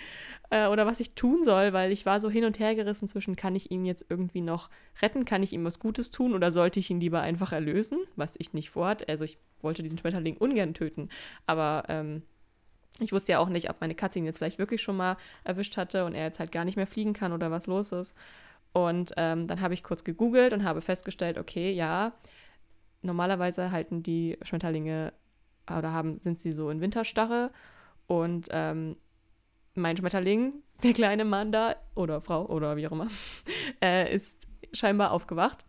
äh, oder was ich tun soll, weil ich war so hin und her gerissen zwischen, kann ich ihn jetzt irgendwie noch retten, kann ich ihm was Gutes tun oder sollte ich ihn lieber einfach erlösen, was ich nicht vorhat. Also ich wollte diesen Schmetterling ungern töten, aber ähm, Ich wusste ja auch nicht, ob meine Katze ihn jetzt vielleicht wirklich schon mal erwischt hatte und er jetzt halt gar nicht mehr fliegen kann oder was los ist. Und ähm, dann habe ich kurz gegoogelt und habe festgestellt, okay, ja, normalerweise halten die Schmetterlinge oder haben, sind sie so in Winterstarre. Und ähm, mein Schmetterling, der kleine Mann da, oder Frau, oder wie auch immer, äh, ist scheinbar aufgewacht.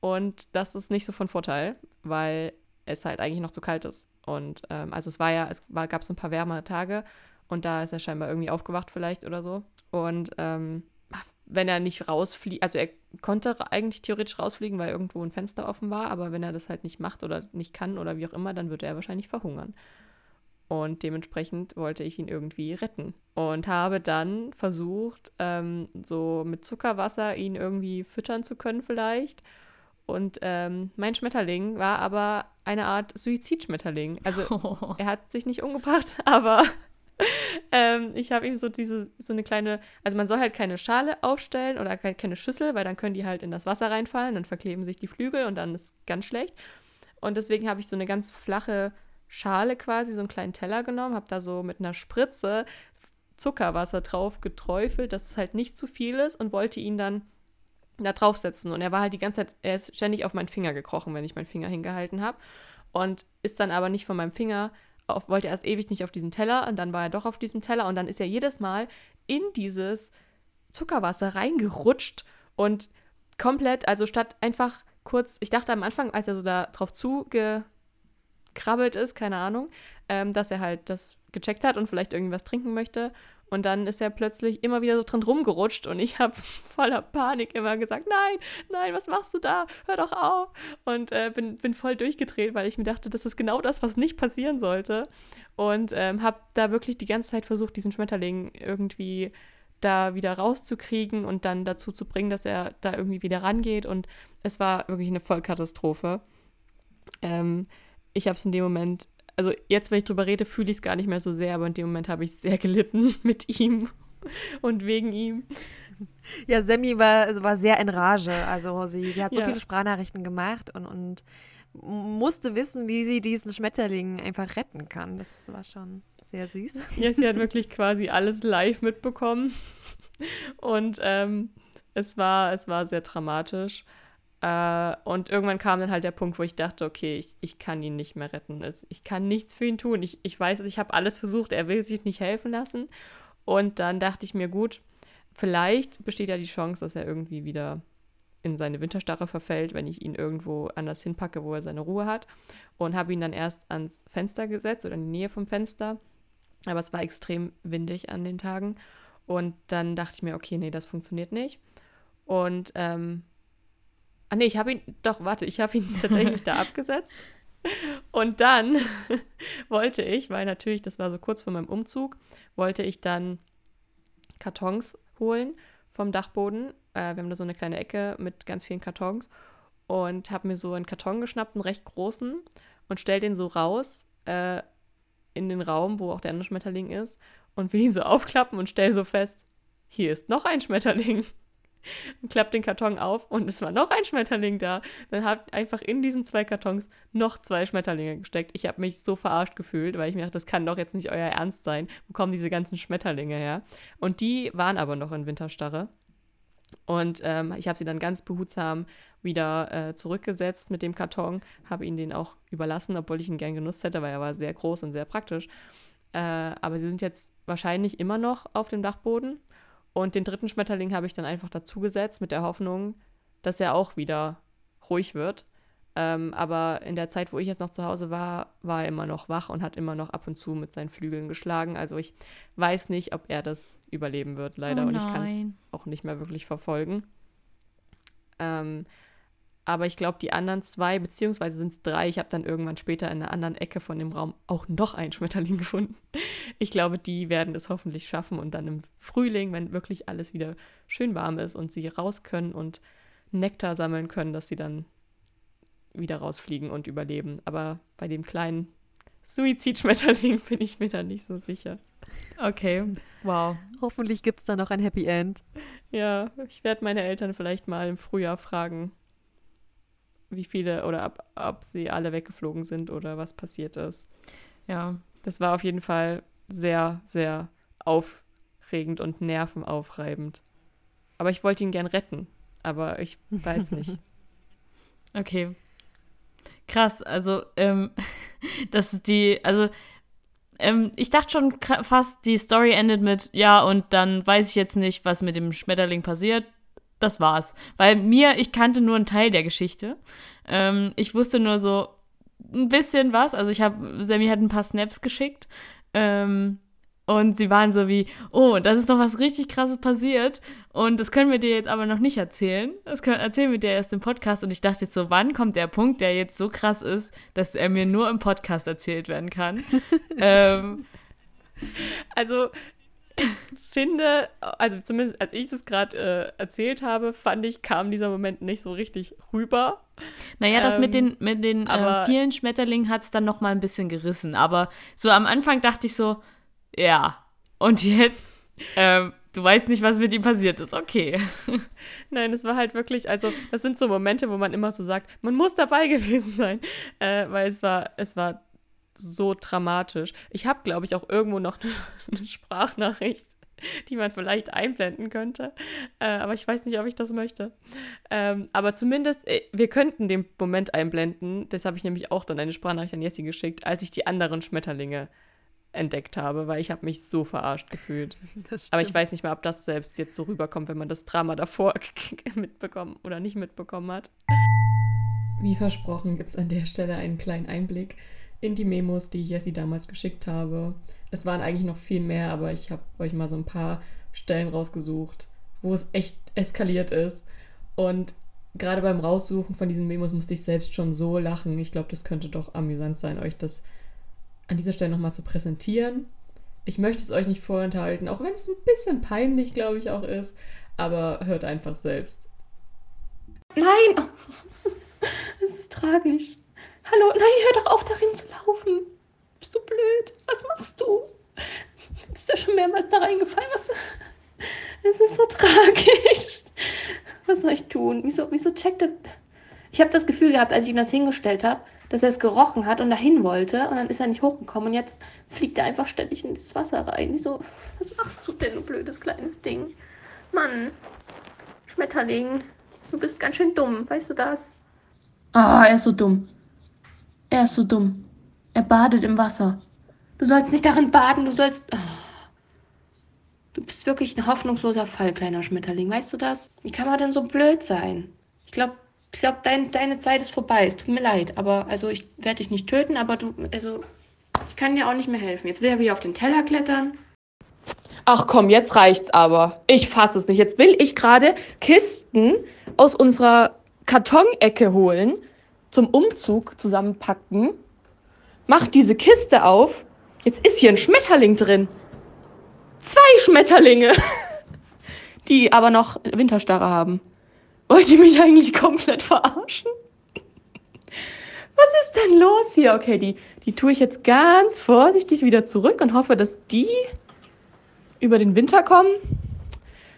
Und das ist nicht so von Vorteil, weil es halt eigentlich noch zu kalt ist. Und ähm, also es war ja, es war, gab so ein paar wärmere Tage und da ist er scheinbar irgendwie aufgewacht vielleicht oder so. Und ähm, wenn er nicht rausfliegt, also er konnte eigentlich theoretisch rausfliegen, weil irgendwo ein Fenster offen war, aber wenn er das halt nicht macht oder nicht kann oder wie auch immer, dann würde er wahrscheinlich verhungern. Und dementsprechend wollte ich ihn irgendwie retten. Und habe dann versucht, ähm, so mit Zuckerwasser ihn irgendwie füttern zu können vielleicht. Und ähm, mein Schmetterling war aber eine Art Suizidschmetterling. Also oh. er hat sich nicht umgebracht, aber ähm, ich habe ihm so diese, so eine kleine, also man soll halt keine Schale aufstellen oder keine Schüssel, weil dann können die halt in das Wasser reinfallen, dann verkleben sich die Flügel und dann ist ganz schlecht. Und deswegen habe ich so eine ganz flache Schale quasi, so einen kleinen Teller genommen, habe da so mit einer Spritze Zuckerwasser drauf geträufelt, dass es halt nicht zu viel ist und wollte ihn dann da draufsetzen. Und er war halt die ganze Zeit, er ist ständig auf meinen Finger gekrochen, wenn ich meinen Finger hingehalten habe. Und ist dann aber nicht von meinem Finger auf, wollte erst ewig nicht auf diesen Teller und dann war er doch auf diesem Teller und dann ist er jedes Mal in dieses Zuckerwasser reingerutscht und komplett, also statt einfach kurz, ich dachte am Anfang, als er so da drauf zugekrabbelt ist, keine Ahnung, ähm, dass er halt das gecheckt hat und vielleicht irgendwas trinken möchte und dann ist er plötzlich immer wieder so drin rumgerutscht und ich habe voller Panik immer gesagt, nein, nein, was machst du da? Hör doch auf. Und äh, bin, bin voll durchgedreht, weil ich mir dachte, das ist genau das, was nicht passieren sollte. Und ähm, habe da wirklich die ganze Zeit versucht, diesen Schmetterling irgendwie da wieder rauszukriegen und dann dazu zu bringen, dass er da irgendwie wieder rangeht. Und es war wirklich eine Vollkatastrophe. Ähm, ich habe es in dem Moment also jetzt, wenn ich drüber rede, fühle ich es gar nicht mehr so sehr, aber in dem Moment habe ich sehr gelitten mit ihm und wegen ihm. Ja, Sammy war, war sehr in Rage. Also sie, sie hat so ja. viele Sprachnachrichten gemacht und, und musste wissen, wie sie diesen Schmetterling einfach retten kann. Das war schon sehr süß. Ja, sie hat wirklich quasi alles live mitbekommen. Und ähm, es, war, es war sehr dramatisch. Äh, und irgendwann kam dann halt der Punkt, wo ich dachte, okay, ich, ich kann ihn nicht mehr retten. Ich kann nichts für ihn tun. Ich, ich weiß, ich habe alles versucht, er will sich nicht helfen lassen. Und dann dachte ich mir, gut, vielleicht besteht ja die Chance, dass er irgendwie wieder in seine Winterstarre verfällt, wenn ich ihn irgendwo anders hinpacke, wo er seine Ruhe hat. Und habe ihn dann erst ans Fenster gesetzt oder in die Nähe vom Fenster. Aber es war extrem windig an den Tagen. Und dann dachte ich mir, okay, nee, das funktioniert nicht. Und ähm, Ah nee, ich habe ihn, doch, warte, ich habe ihn tatsächlich da abgesetzt. Und dann wollte ich, weil natürlich, das war so kurz vor meinem Umzug, wollte ich dann Kartons holen vom Dachboden. Äh, wir haben da so eine kleine Ecke mit ganz vielen Kartons und habe mir so einen Karton geschnappt, einen recht großen, und stell den so raus äh, in den Raum, wo auch der andere Schmetterling ist, und will ihn so aufklappen und stell so fest, hier ist noch ein Schmetterling und klappt den Karton auf und es war noch ein Schmetterling da. Dann hat einfach in diesen zwei Kartons noch zwei Schmetterlinge gesteckt. Ich habe mich so verarscht gefühlt, weil ich mir dachte, das kann doch jetzt nicht euer Ernst sein. Wo kommen diese ganzen Schmetterlinge her? Und die waren aber noch in Winterstarre. Und ähm, ich habe sie dann ganz behutsam wieder äh, zurückgesetzt mit dem Karton, habe ihn den auch überlassen, obwohl ich ihn gern genutzt hätte, weil er war sehr groß und sehr praktisch. Äh, aber sie sind jetzt wahrscheinlich immer noch auf dem Dachboden. Und den dritten Schmetterling habe ich dann einfach dazugesetzt mit der Hoffnung, dass er auch wieder ruhig wird. Ähm, aber in der Zeit, wo ich jetzt noch zu Hause war, war er immer noch wach und hat immer noch ab und zu mit seinen Flügeln geschlagen. Also ich weiß nicht, ob er das überleben wird, leider. Oh und ich kann es auch nicht mehr wirklich verfolgen. Ähm, aber ich glaube, die anderen zwei, beziehungsweise sind es drei, ich habe dann irgendwann später in einer anderen Ecke von dem Raum auch noch einen Schmetterling gefunden. Ich glaube, die werden es hoffentlich schaffen und dann im Frühling, wenn wirklich alles wieder schön warm ist und sie raus können und Nektar sammeln können, dass sie dann wieder rausfliegen und überleben. Aber bei dem kleinen Suizidschmetterling bin ich mir da nicht so sicher. Okay, wow. Hoffentlich gibt es da noch ein Happy End. Ja, ich werde meine Eltern vielleicht mal im Frühjahr fragen, wie viele oder ob, ob sie alle weggeflogen sind oder was passiert ist. Ja, das war auf jeden Fall sehr, sehr aufregend und nervenaufreibend. Aber ich wollte ihn gern retten. Aber ich weiß nicht. Okay. Krass, also, ähm, das ist die, also, ähm, ich dachte schon fast, die Story endet mit, ja, und dann weiß ich jetzt nicht, was mit dem Schmetterling passiert. Das war's. Weil mir, ich kannte nur einen Teil der Geschichte. Ähm, ich wusste nur so ein bisschen was. Also ich habe, Sammy hat ein paar Snaps geschickt. Ähm, und sie waren so wie, oh, das ist noch was richtig krasses passiert. Und das können wir dir jetzt aber noch nicht erzählen. Das können, erzählen wir dir erst im Podcast. Und ich dachte jetzt so, wann kommt der Punkt, der jetzt so krass ist, dass er mir nur im Podcast erzählt werden kann? ähm, also, ich finde, also zumindest als ich es gerade äh, erzählt habe, fand ich, kam dieser Moment nicht so richtig rüber. Naja, das ähm, mit den, mit den äh, vielen Schmetterlingen hat es dann noch mal ein bisschen gerissen. Aber so am Anfang dachte ich so, ja. Und jetzt, ähm, du weißt nicht, was mit ihm passiert ist. Okay. Nein, es war halt wirklich, also, das sind so Momente, wo man immer so sagt, man muss dabei gewesen sein. Äh, weil es war, es war so dramatisch. Ich habe, glaube ich, auch irgendwo noch eine Sprachnachricht, die man vielleicht einblenden könnte. Äh, aber ich weiß nicht, ob ich das möchte. Ähm, aber zumindest, äh, wir könnten den Moment einblenden. Das habe ich nämlich auch dann eine Sprachnachricht an Jessie geschickt, als ich die anderen Schmetterlinge entdeckt habe, weil ich habe mich so verarscht gefühlt. Aber ich weiß nicht mal, ob das selbst jetzt so rüberkommt, wenn man das Drama davor mitbekommen oder nicht mitbekommen hat. Wie versprochen gibt es an der Stelle einen kleinen Einblick in die Memos, die ich Jessie damals geschickt habe. Es waren eigentlich noch viel mehr, aber ich habe euch mal so ein paar Stellen rausgesucht, wo es echt eskaliert ist. Und gerade beim Raussuchen von diesen Memos musste ich selbst schon so lachen. Ich glaube, das könnte doch amüsant sein, euch das an dieser Stelle nochmal zu präsentieren. Ich möchte es euch nicht vorenthalten, auch wenn es ein bisschen peinlich, glaube ich, auch ist. Aber hört einfach selbst. Nein! Es ist tragisch. Hallo, nein, hör doch auf, darin zu laufen. Bist du blöd? Was machst du? Du bist ja schon mehrmals da reingefallen. Was? Es ist so tragisch. Was soll ich tun? Wieso, wieso checkt er? Ich habe das Gefühl gehabt, als ich ihm das hingestellt habe, dass er es gerochen hat und dahin wollte und dann ist er nicht hochgekommen und jetzt fliegt er einfach ständig in das Wasser rein. Wieso? Was machst du denn, du blödes kleines Ding? Mann, Schmetterling, du bist ganz schön dumm, weißt du das? Ah, oh, er ist so dumm. Er ist so dumm. Er badet im Wasser. Du sollst nicht darin baden, du sollst. Oh. Du bist wirklich ein hoffnungsloser Fall, kleiner Schmetterling, weißt du das? Wie kann man denn so blöd sein? Ich glaube, ich glaube, dein, deine Zeit ist vorbei. Es tut mir leid, aber also ich werde dich nicht töten, aber du, also ich kann dir auch nicht mehr helfen. Jetzt will er wieder auf den Teller klettern. Ach komm, jetzt reicht's aber. Ich fasse es nicht. Jetzt will ich gerade Kisten aus unserer Kartonecke holen, zum Umzug zusammenpacken. Mach diese Kiste auf. Jetzt ist hier ein Schmetterling drin. Zwei Schmetterlinge, die aber noch Winterstarre haben. Wollt ihr mich eigentlich komplett verarschen? Was ist denn los hier? Okay, die, die tue ich jetzt ganz vorsichtig wieder zurück und hoffe, dass die über den Winter kommen.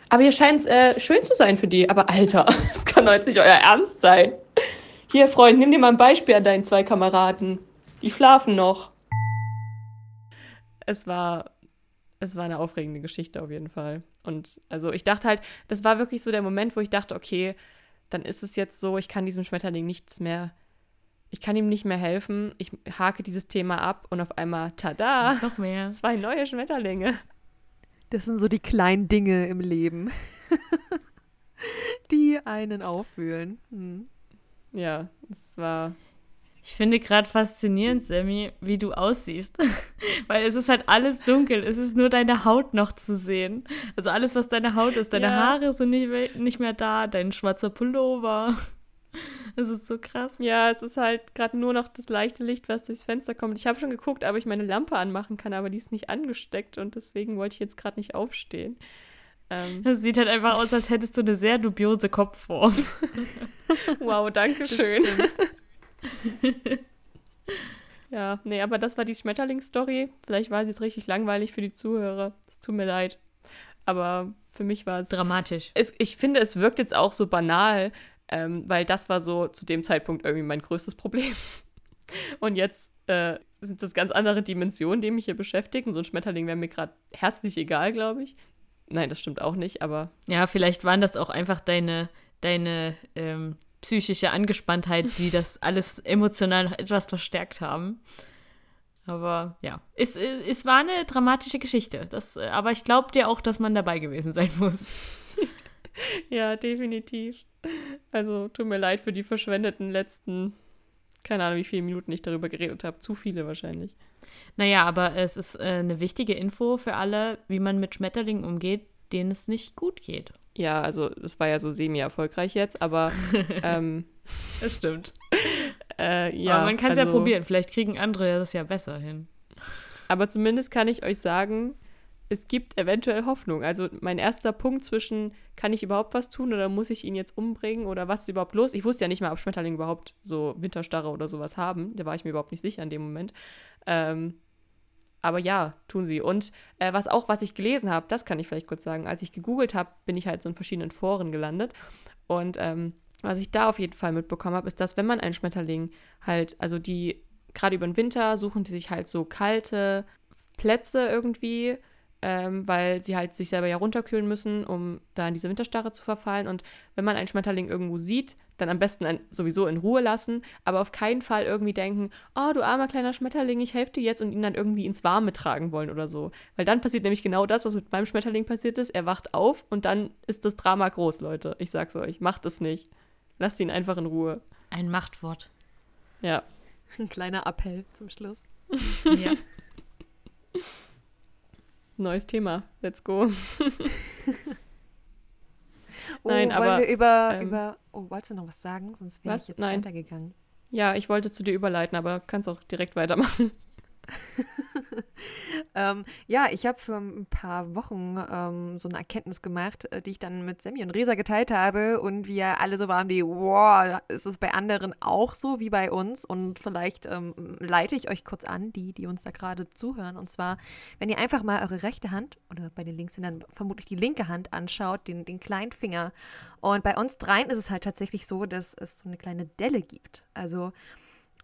Aber hier scheint es äh, schön zu sein für die. Aber Alter, das kann doch jetzt nicht euer Ernst sein. Hier, Freund, nimm dir mal ein Beispiel an deinen zwei Kameraden. Die schlafen noch. Es war es war eine aufregende Geschichte auf jeden Fall. Und also ich dachte halt, das war wirklich so der Moment, wo ich dachte, okay, dann ist es jetzt so, ich kann diesem Schmetterling nichts mehr, ich kann ihm nicht mehr helfen. Ich hake dieses Thema ab und auf einmal, tada, noch mehr. Zwei neue Schmetterlinge. Das sind so die kleinen Dinge im Leben, die einen auffühlen. Hm. Ja, es war ich finde gerade faszinierend, Sammy, wie du aussiehst. Weil es ist halt alles dunkel. Es ist nur deine Haut noch zu sehen. Also alles, was deine Haut ist. Deine ja. Haare sind nicht mehr, nicht mehr da. Dein schwarzer Pullover. Es ist so krass. Ja, es ist halt gerade nur noch das leichte Licht, was durchs Fenster kommt. Ich habe schon geguckt, ob ich meine Lampe anmachen kann, aber die ist nicht angesteckt und deswegen wollte ich jetzt gerade nicht aufstehen. Ähm. Das sieht halt einfach aus, als hättest du eine sehr dubiose Kopfform. wow, danke schön. ja, nee, aber das war die Schmetterlingsstory. Vielleicht war sie jetzt richtig langweilig für die Zuhörer. Es tut mir leid. Aber für mich war es. Dramatisch. Es, ich finde, es wirkt jetzt auch so banal, ähm, weil das war so zu dem Zeitpunkt irgendwie mein größtes Problem. Und jetzt äh, sind das ganz andere Dimensionen, die mich hier beschäftigen. So ein Schmetterling wäre mir gerade herzlich egal, glaube ich. Nein, das stimmt auch nicht, aber Ja, vielleicht waren das auch einfach deine, deine ähm, psychische Angespanntheit, die das alles emotional noch etwas verstärkt haben. Aber ja, es, es, es war eine dramatische Geschichte. Das, äh, aber ich glaube dir auch, dass man dabei gewesen sein muss. ja, definitiv. Also tut mir leid für die verschwendeten letzten, keine Ahnung, wie viele Minuten ich darüber geredet habe. Zu viele wahrscheinlich. Naja, aber es ist äh, eine wichtige Info für alle, wie man mit Schmetterlingen umgeht, denen es nicht gut geht. Ja, also es war ja so semi-erfolgreich jetzt, aber ähm, Das stimmt. äh, ja. aber man kann es also, ja probieren. Vielleicht kriegen andere das ja besser hin. Aber zumindest kann ich euch sagen, es gibt eventuell Hoffnung. Also mein erster Punkt zwischen, kann ich überhaupt was tun oder muss ich ihn jetzt umbringen oder was ist überhaupt los? Ich wusste ja nicht mal, ob Schmetterlinge überhaupt so Winterstarre oder sowas haben. Da war ich mir überhaupt nicht sicher in dem Moment. Ähm, aber ja, tun sie. Und äh, was auch, was ich gelesen habe, das kann ich vielleicht kurz sagen. Als ich gegoogelt habe, bin ich halt so in verschiedenen Foren gelandet. Und ähm, was ich da auf jeden Fall mitbekommen habe, ist, dass wenn man einen Schmetterling halt, also die, gerade über den Winter suchen die sich halt so kalte Plätze irgendwie, ähm, weil sie halt sich selber ja runterkühlen müssen, um da in diese Winterstarre zu verfallen. Und wenn man einen Schmetterling irgendwo sieht, dann am besten sowieso in Ruhe lassen, aber auf keinen Fall irgendwie denken, oh, du armer kleiner Schmetterling, ich helfe dir jetzt und ihn dann irgendwie ins Warme tragen wollen oder so. Weil dann passiert nämlich genau das, was mit meinem Schmetterling passiert ist. Er wacht auf und dann ist das Drama groß, Leute. Ich sag's euch, macht es nicht. Lasst ihn einfach in Ruhe. Ein Machtwort. Ja. Ein kleiner Appell zum Schluss. Ja. Neues Thema. Let's go. Oh, Nein, aber, wir über, ähm, über. Oh, wolltest du noch was sagen? Sonst wäre ich jetzt Nein. weitergegangen. Ja, ich wollte zu dir überleiten, aber kannst auch direkt weitermachen. Ähm, ja, ich habe für ein paar Wochen ähm, so eine Erkenntnis gemacht, äh, die ich dann mit Sammy und Resa geteilt habe und wir alle so waren wie, wow, ist es bei anderen auch so wie bei uns? Und vielleicht ähm, leite ich euch kurz an, die, die uns da gerade zuhören. Und zwar, wenn ihr einfach mal eure rechte Hand oder bei den Linkshändern vermutlich die linke Hand anschaut, den, den kleinen Finger. Und bei uns dreien ist es halt tatsächlich so, dass es so eine kleine Delle gibt. Also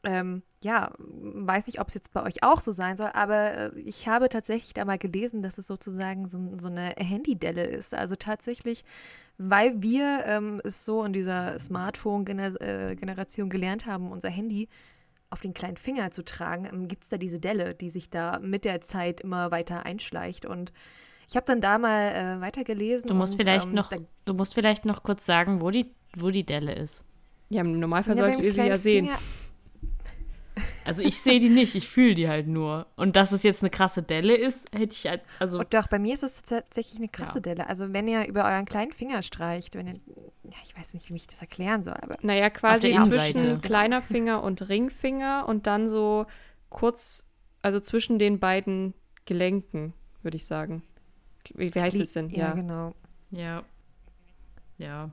ähm, ja, weiß nicht, ob es jetzt bei euch auch so sein soll, aber äh, ich habe tatsächlich da mal gelesen, dass es sozusagen so, so eine Handydelle ist. Also tatsächlich, weil wir ähm, es so in dieser Smartphone-Generation gelernt haben, unser Handy auf den kleinen Finger zu tragen, ähm, gibt es da diese Delle, die sich da mit der Zeit immer weiter einschleicht. Und ich habe dann da mal äh, weitergelesen. Du musst und, vielleicht ähm, noch, da, du musst vielleicht noch kurz sagen, wo die, wo die Delle ist. Ja, im Normalfall ja, solltet ihr sie ja sehen. Finger- Also ich sehe die nicht, ich fühle die halt nur. Und dass es jetzt eine krasse Delle ist, hätte ich halt, also Und doch, bei mir ist es tatsächlich eine krasse Ja. Delle. Also wenn ihr über euren kleinen Finger streicht, wenn ihr, ja, ich weiß nicht, wie ich das erklären soll, aber Naja, quasi zwischen kleiner Finger und Ringfinger und dann so kurz, also zwischen den beiden Gelenken, würde ich sagen. Wie, wie heißt es denn? Ja, Ja. genau. ja. Ja.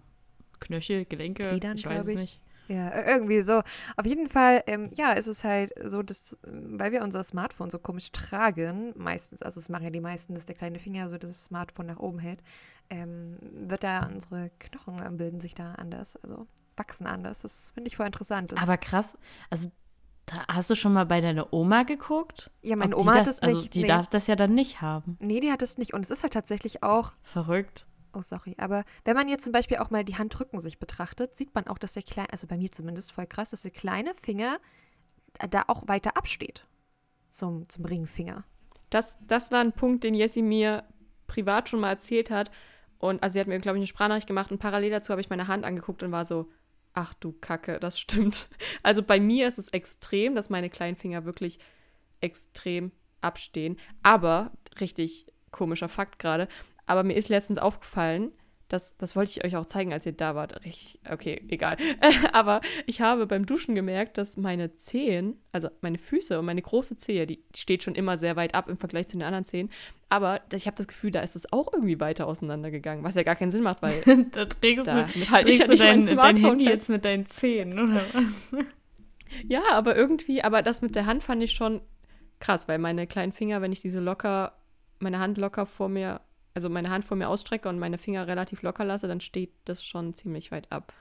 Knöchel, Gelenke, Gliedern, ich weiß es ich. nicht. Ja, ir- irgendwie so. Auf jeden Fall, ähm, ja, ist es halt so, dass, äh, weil wir unser Smartphone so komisch tragen, meistens, also es machen ja die meisten, dass der kleine Finger so das Smartphone nach oben hält, ähm, wird da unsere Knochen äh, bilden sich da anders, also wachsen anders. Das finde ich voll interessant. Das, Aber krass, also da hast du schon mal bei deiner Oma geguckt? ja, meine Ob Oma hat das, es nicht. Also die nee. darf das ja dann nicht haben. nee, die hat es nicht. Und es ist halt tatsächlich auch Verrückt. Oh, sorry. Aber wenn man jetzt zum Beispiel auch mal die Handrücken sich betrachtet, sieht man auch, dass der kleine, also bei mir zumindest voll krass, dass der kleine Finger äh, da auch weiter absteht zum, zum Ringfinger. Das, das war ein Punkt, den Jessie mir privat schon mal erzählt hat. Und also sie hat mir, glaube ich, eine Sprachnachricht gemacht und parallel dazu habe ich meine Hand angeguckt und war so, ach du Kacke, das stimmt. Also bei mir ist es extrem, dass meine kleinen Finger wirklich extrem abstehen. Aber, richtig komischer Fakt gerade, aber mir ist letztens aufgefallen, das, das wollte ich euch auch zeigen, als ihr da wart. Richtig, okay, egal. Aber ich habe beim Duschen gemerkt, dass meine Zehen, also meine Füße und meine große Zehe, die steht schon immer sehr weit ab im Vergleich zu den anderen Zehen. Aber ich habe das Gefühl, da ist es auch irgendwie weiter auseinandergegangen, was ja gar keinen Sinn macht, weil da trägst da du, halte ich trägst ja du dein, dein Handy fest. jetzt mit deinen Zähnen, oder was? Ja, aber irgendwie, aber das mit der Hand fand ich schon krass, weil meine kleinen Finger, wenn ich diese locker, meine Hand locker vor mir, also meine Hand vor mir ausstrecke und meine Finger relativ locker lasse, dann steht das schon ziemlich weit ab.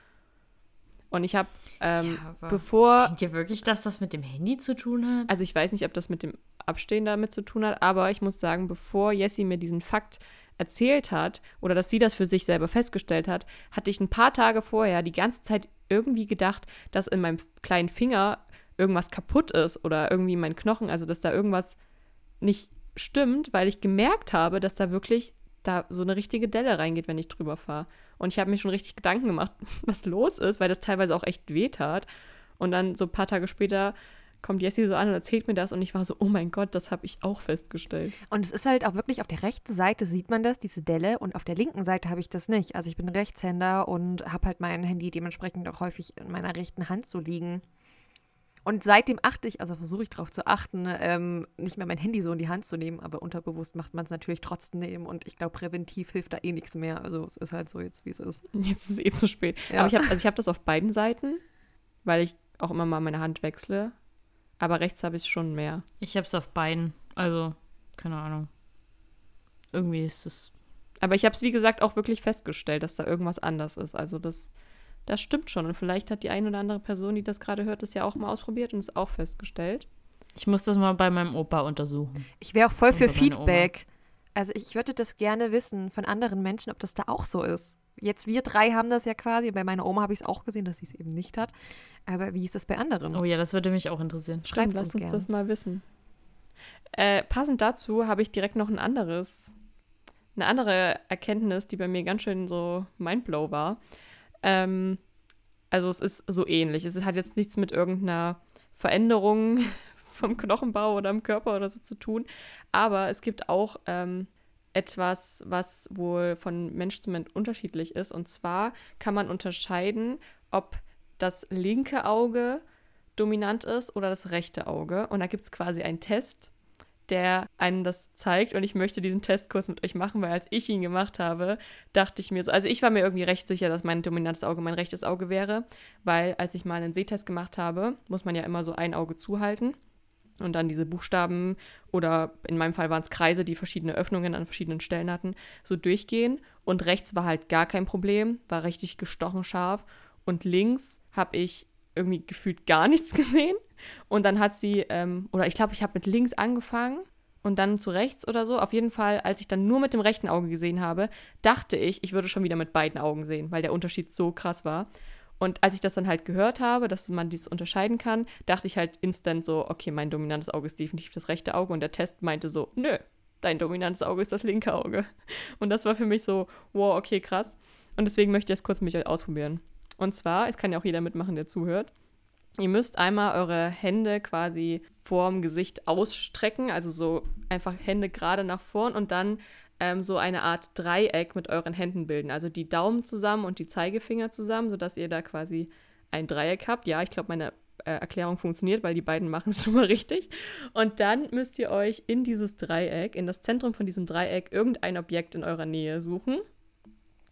Und ich habe, ähm, Ja, bevor, Denkt ihr wirklich, dass das mit dem Handy zu tun hat? also ich weiß nicht, ob das mit dem Abstehen damit zu tun hat, aber ich muss sagen, bevor Jessie mir diesen Fakt erzählt hat oder dass sie das für sich selber festgestellt hat, hatte ich ein paar Tage vorher die ganze Zeit irgendwie gedacht, dass in meinem kleinen Finger irgendwas kaputt ist oder irgendwie mein Knochen, also dass da irgendwas nicht stimmt, weil ich gemerkt habe, dass da wirklich da so eine richtige Delle reingeht, wenn ich drüber fahre. Und ich habe mir schon richtig Gedanken gemacht, was los ist, weil das teilweise auch echt weh tat. Und dann so ein paar Tage später kommt Jessie so an und erzählt mir das und ich war so, oh mein Gott, das habe ich auch festgestellt. Und es ist halt auch wirklich auf der rechten Seite sieht man das, diese Delle, und auf der linken Seite habe ich das nicht. Also ich bin Rechtshänder und habe halt mein Handy dementsprechend auch häufig in meiner rechten Hand so liegen. Und seitdem achte ich, also versuche ich darauf zu achten, ähm, nicht mehr mein Handy so in die Hand zu nehmen, aber unterbewusst macht man es natürlich trotzdem und ich glaube, präventiv hilft da eh nichts mehr. Also es ist halt so jetzt, wie es ist. Jetzt ist es eh zu spät. Ja. Aber ich habe also ich hab das auf beiden Seiten, weil ich auch immer mal meine Hand wechsle. Aber rechts habe ich es schon mehr. Ich hab's auf beiden. Also, keine Ahnung. Irgendwie ist es. Aber ich habe es, wie gesagt, auch wirklich festgestellt, dass da irgendwas anders ist. Also das, das stimmt schon. Und vielleicht hat die eine oder andere Person, die das gerade hört, das ja auch mal ausprobiert und es auch festgestellt. Ich muss das mal bei meinem Opa untersuchen. Ich wäre auch voll für. Feedback. Also ich würde das gerne wissen von anderen Menschen, ob das da auch so ist. Jetzt wir drei haben das ja quasi. Bei meiner Oma habe ich es auch gesehen, dass sie es eben nicht hat. Aber wie ist das bei anderen? Oh ja, das würde mich auch interessieren. Schreibt Lass uns uns gern. das mal wissen. Äh, passend dazu habe ich direkt noch ein anderes, eine andere Erkenntnis, die bei mir ganz schön so mindblow war. Ähm, also es ist so ähnlich. Es hat jetzt nichts mit irgendeiner Veränderung vom Knochenbau oder im Körper oder so zu tun. Aber es gibt auch ähm, etwas, was wohl von Mensch zu Mensch unterschiedlich ist. Und zwar kann man unterscheiden, ob das linke Auge dominant ist oder das rechte Auge. Und da gibt es quasi einen Test, der einen das zeigt. Und ich möchte diesen Test kurz mit euch machen, weil als ich ihn gemacht habe, dachte ich mir so, also ich war mir irgendwie recht sicher, dass mein dominantes Auge mein rechtes Auge wäre, weil als ich mal einen Sehtest gemacht habe, muss man ja immer so ein Auge zuhalten und dann diese Buchstaben oder in meinem Fall waren es Kreise, die verschiedene Öffnungen an verschiedenen Stellen hatten, so durchgehen. Und rechts war halt gar kein Problem, war richtig gestochen scharf. Und links habe ich irgendwie gefühlt gar nichts gesehen. Und dann hat sie, ähm, oder ich glaube, ich habe mit links angefangen und dann zu rechts oder so. Auf jeden Fall, als ich dann nur mit dem rechten Auge gesehen habe, dachte ich, ich würde schon wieder mit beiden Augen sehen, weil der Unterschied so krass war. Und als ich das dann halt gehört habe, dass man dies unterscheiden kann, dachte ich halt instant so, okay, mein dominantes Auge ist definitiv das rechte Auge. Und der Test meinte so, nö, dein dominantes Auge ist das linke Auge. Und das war für mich so, wow, okay, krass. Und deswegen möchte ich das kurz mit euch ausprobieren. Und zwar, es kann ja auch jeder mitmachen, der zuhört. Ihr müsst einmal eure Hände quasi vorm Gesicht ausstrecken, also so einfach Hände gerade nach vorn und dann ähm, so eine Art Dreieck mit euren Händen bilden. Also die Daumen zusammen und die Zeigefinger zusammen, sodass ihr da quasi ein Dreieck habt. Ja, ich glaube, meine äh, Erklärung funktioniert, weil die beiden machen es schon mal richtig. Und dann müsst ihr euch in dieses Dreieck, in das Zentrum von diesem Dreieck, irgendein Objekt in eurer Nähe suchen.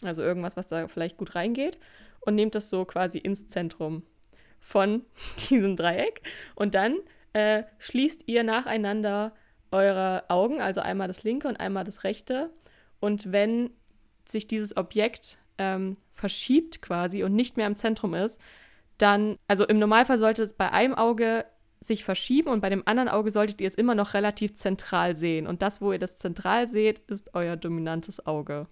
Also irgendwas, was da vielleicht gut reingeht. Und nehmt das so quasi ins Zentrum von diesem Dreieck. Und dann äh, schließt ihr nacheinander eure Augen, also einmal das linke und einmal das rechte. Und wenn sich dieses Objekt ähm, verschiebt quasi und nicht mehr im Zentrum ist, dann, also im Normalfall sollte es bei einem Auge sich verschieben und bei dem anderen Auge solltet ihr es immer noch relativ zentral sehen. Und das, wo ihr das zentral seht, ist euer dominantes Auge.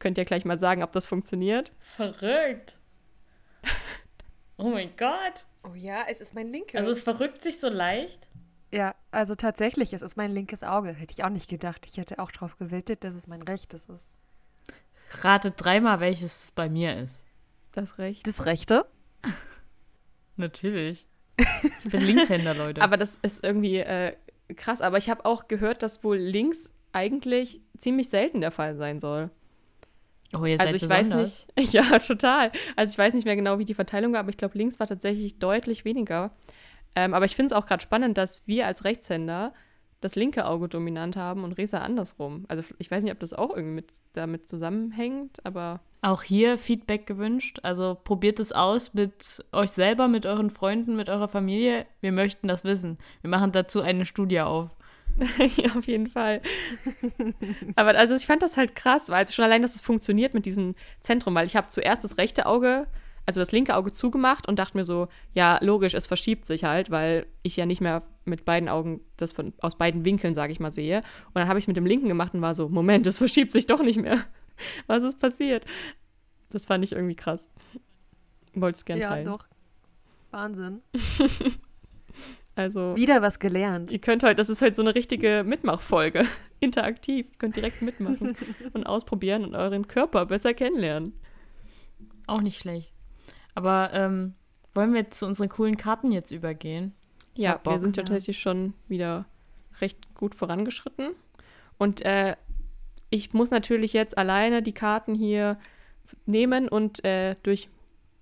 Könnt ihr gleich mal sagen, ob das funktioniert? Verrückt. Oh mein Gott. Oh ja, es ist mein linkes. Also es verrückt sich so leicht. ja, also tatsächlich, es ist mein linkes Auge. Hätte ich auch nicht gedacht. Ich hätte auch drauf gewettet, dass es mein rechtes ist. Ratet dreimal, welches es bei mir ist. Das recht. Das rechte? Natürlich. Ich bin Linkshänder, Leute. Aber das ist irgendwie äh, krass. Aber ich habe auch gehört, dass wohl links eigentlich ziemlich selten der Fall sein soll. Oh, ihr also seid ich weiß besonders. nicht. Ja, total. Also ich weiß nicht mehr genau, wie die Verteilung war, aber ich glaube, links war tatsächlich deutlich weniger. Ähm, aber ich finde es auch gerade spannend, dass wir als Rechtshänder das linke Auge dominant haben und Resa andersrum. Also ich weiß nicht, ob das auch irgendwie mit, damit zusammenhängt, aber Auch hier Feedback gewünscht. Also probiert es aus mit euch selber, mit euren Freunden, mit eurer Familie. Wir möchten das wissen. Wir machen dazu eine Studie auf. ja, auf jeden Fall. Aber also ich fand das halt krass, weil also schon allein, dass es funktioniert mit diesem Zentrum, weil ich habe zuerst das rechte Auge also das linke Auge zugemacht und dachte mir so, ja, logisch, es verschiebt sich halt, weil ich ja nicht mehr mit beiden Augen das von, aus beiden Winkeln, sage ich mal, sehe. Und dann habe ich mit dem linken gemacht und war so, Moment, es verschiebt sich doch nicht mehr. Was ist passiert? Das fand ich irgendwie krass. Wollte es gerne Ja, teilen. doch. Wahnsinn. Also, Wieder was gelernt. ihr könnt heute, das ist heute so eine richtige Mitmachfolge. Interaktiv. Ihr könnt direkt mitmachen und ausprobieren und euren Körper besser kennenlernen. Auch nicht schlecht. Aber ähm, wollen wir zu unseren coolen Karten jetzt übergehen? Ich Ja, wir sind ja tatsächlich schon wieder recht gut vorangeschritten. Und äh, ich muss natürlich jetzt alleine die Karten hier nehmen und äh,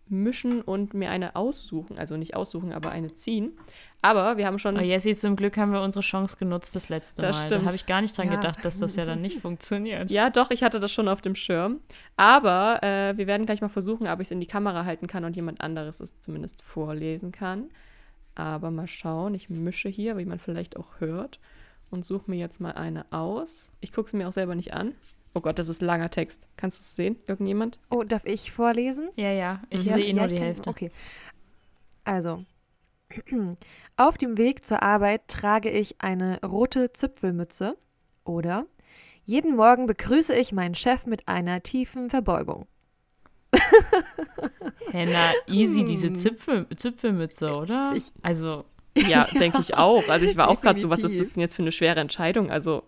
durchmischen und mir eine aussuchen. Also nicht aussuchen, aber eine ziehen. Aber wir haben schon. Oh, Jessie, zum Glück haben wir unsere Chance genutzt das letzte Das Mal. stimmt. Da habe ich gar nicht dran Ja. gedacht, dass das ja dann nicht funktioniert. Ja, doch, ich hatte das schon auf dem Schirm. Aber äh, wir werden gleich mal versuchen, ob ich es in die Kamera halten kann und jemand anderes es zumindest vorlesen kann. Aber mal schauen, ich mische hier, wie man vielleicht auch hört. Und suche mir jetzt mal eine aus. Ich gucke sie mir auch selber nicht an. Oh Gott, das ist langer Text. Kannst du es sehen? Irgendjemand? Oh, darf ich vorlesen? Ja, ja, ich Ja, sehe eh ja, nur die kann- Hälfte. Okay. Also, auf dem Weg zur Arbeit trage ich eine rote Zipfelmütze oder jeden Morgen begrüße ich meinen Chef mit einer tiefen Verbeugung. Henna, easy, diese Hm. Zipfel, Zipfelmütze, oder? Ich- also, Ja, denke ich auch. Also ich war auch gerade so, was ist das denn jetzt für eine schwere Entscheidung? Also,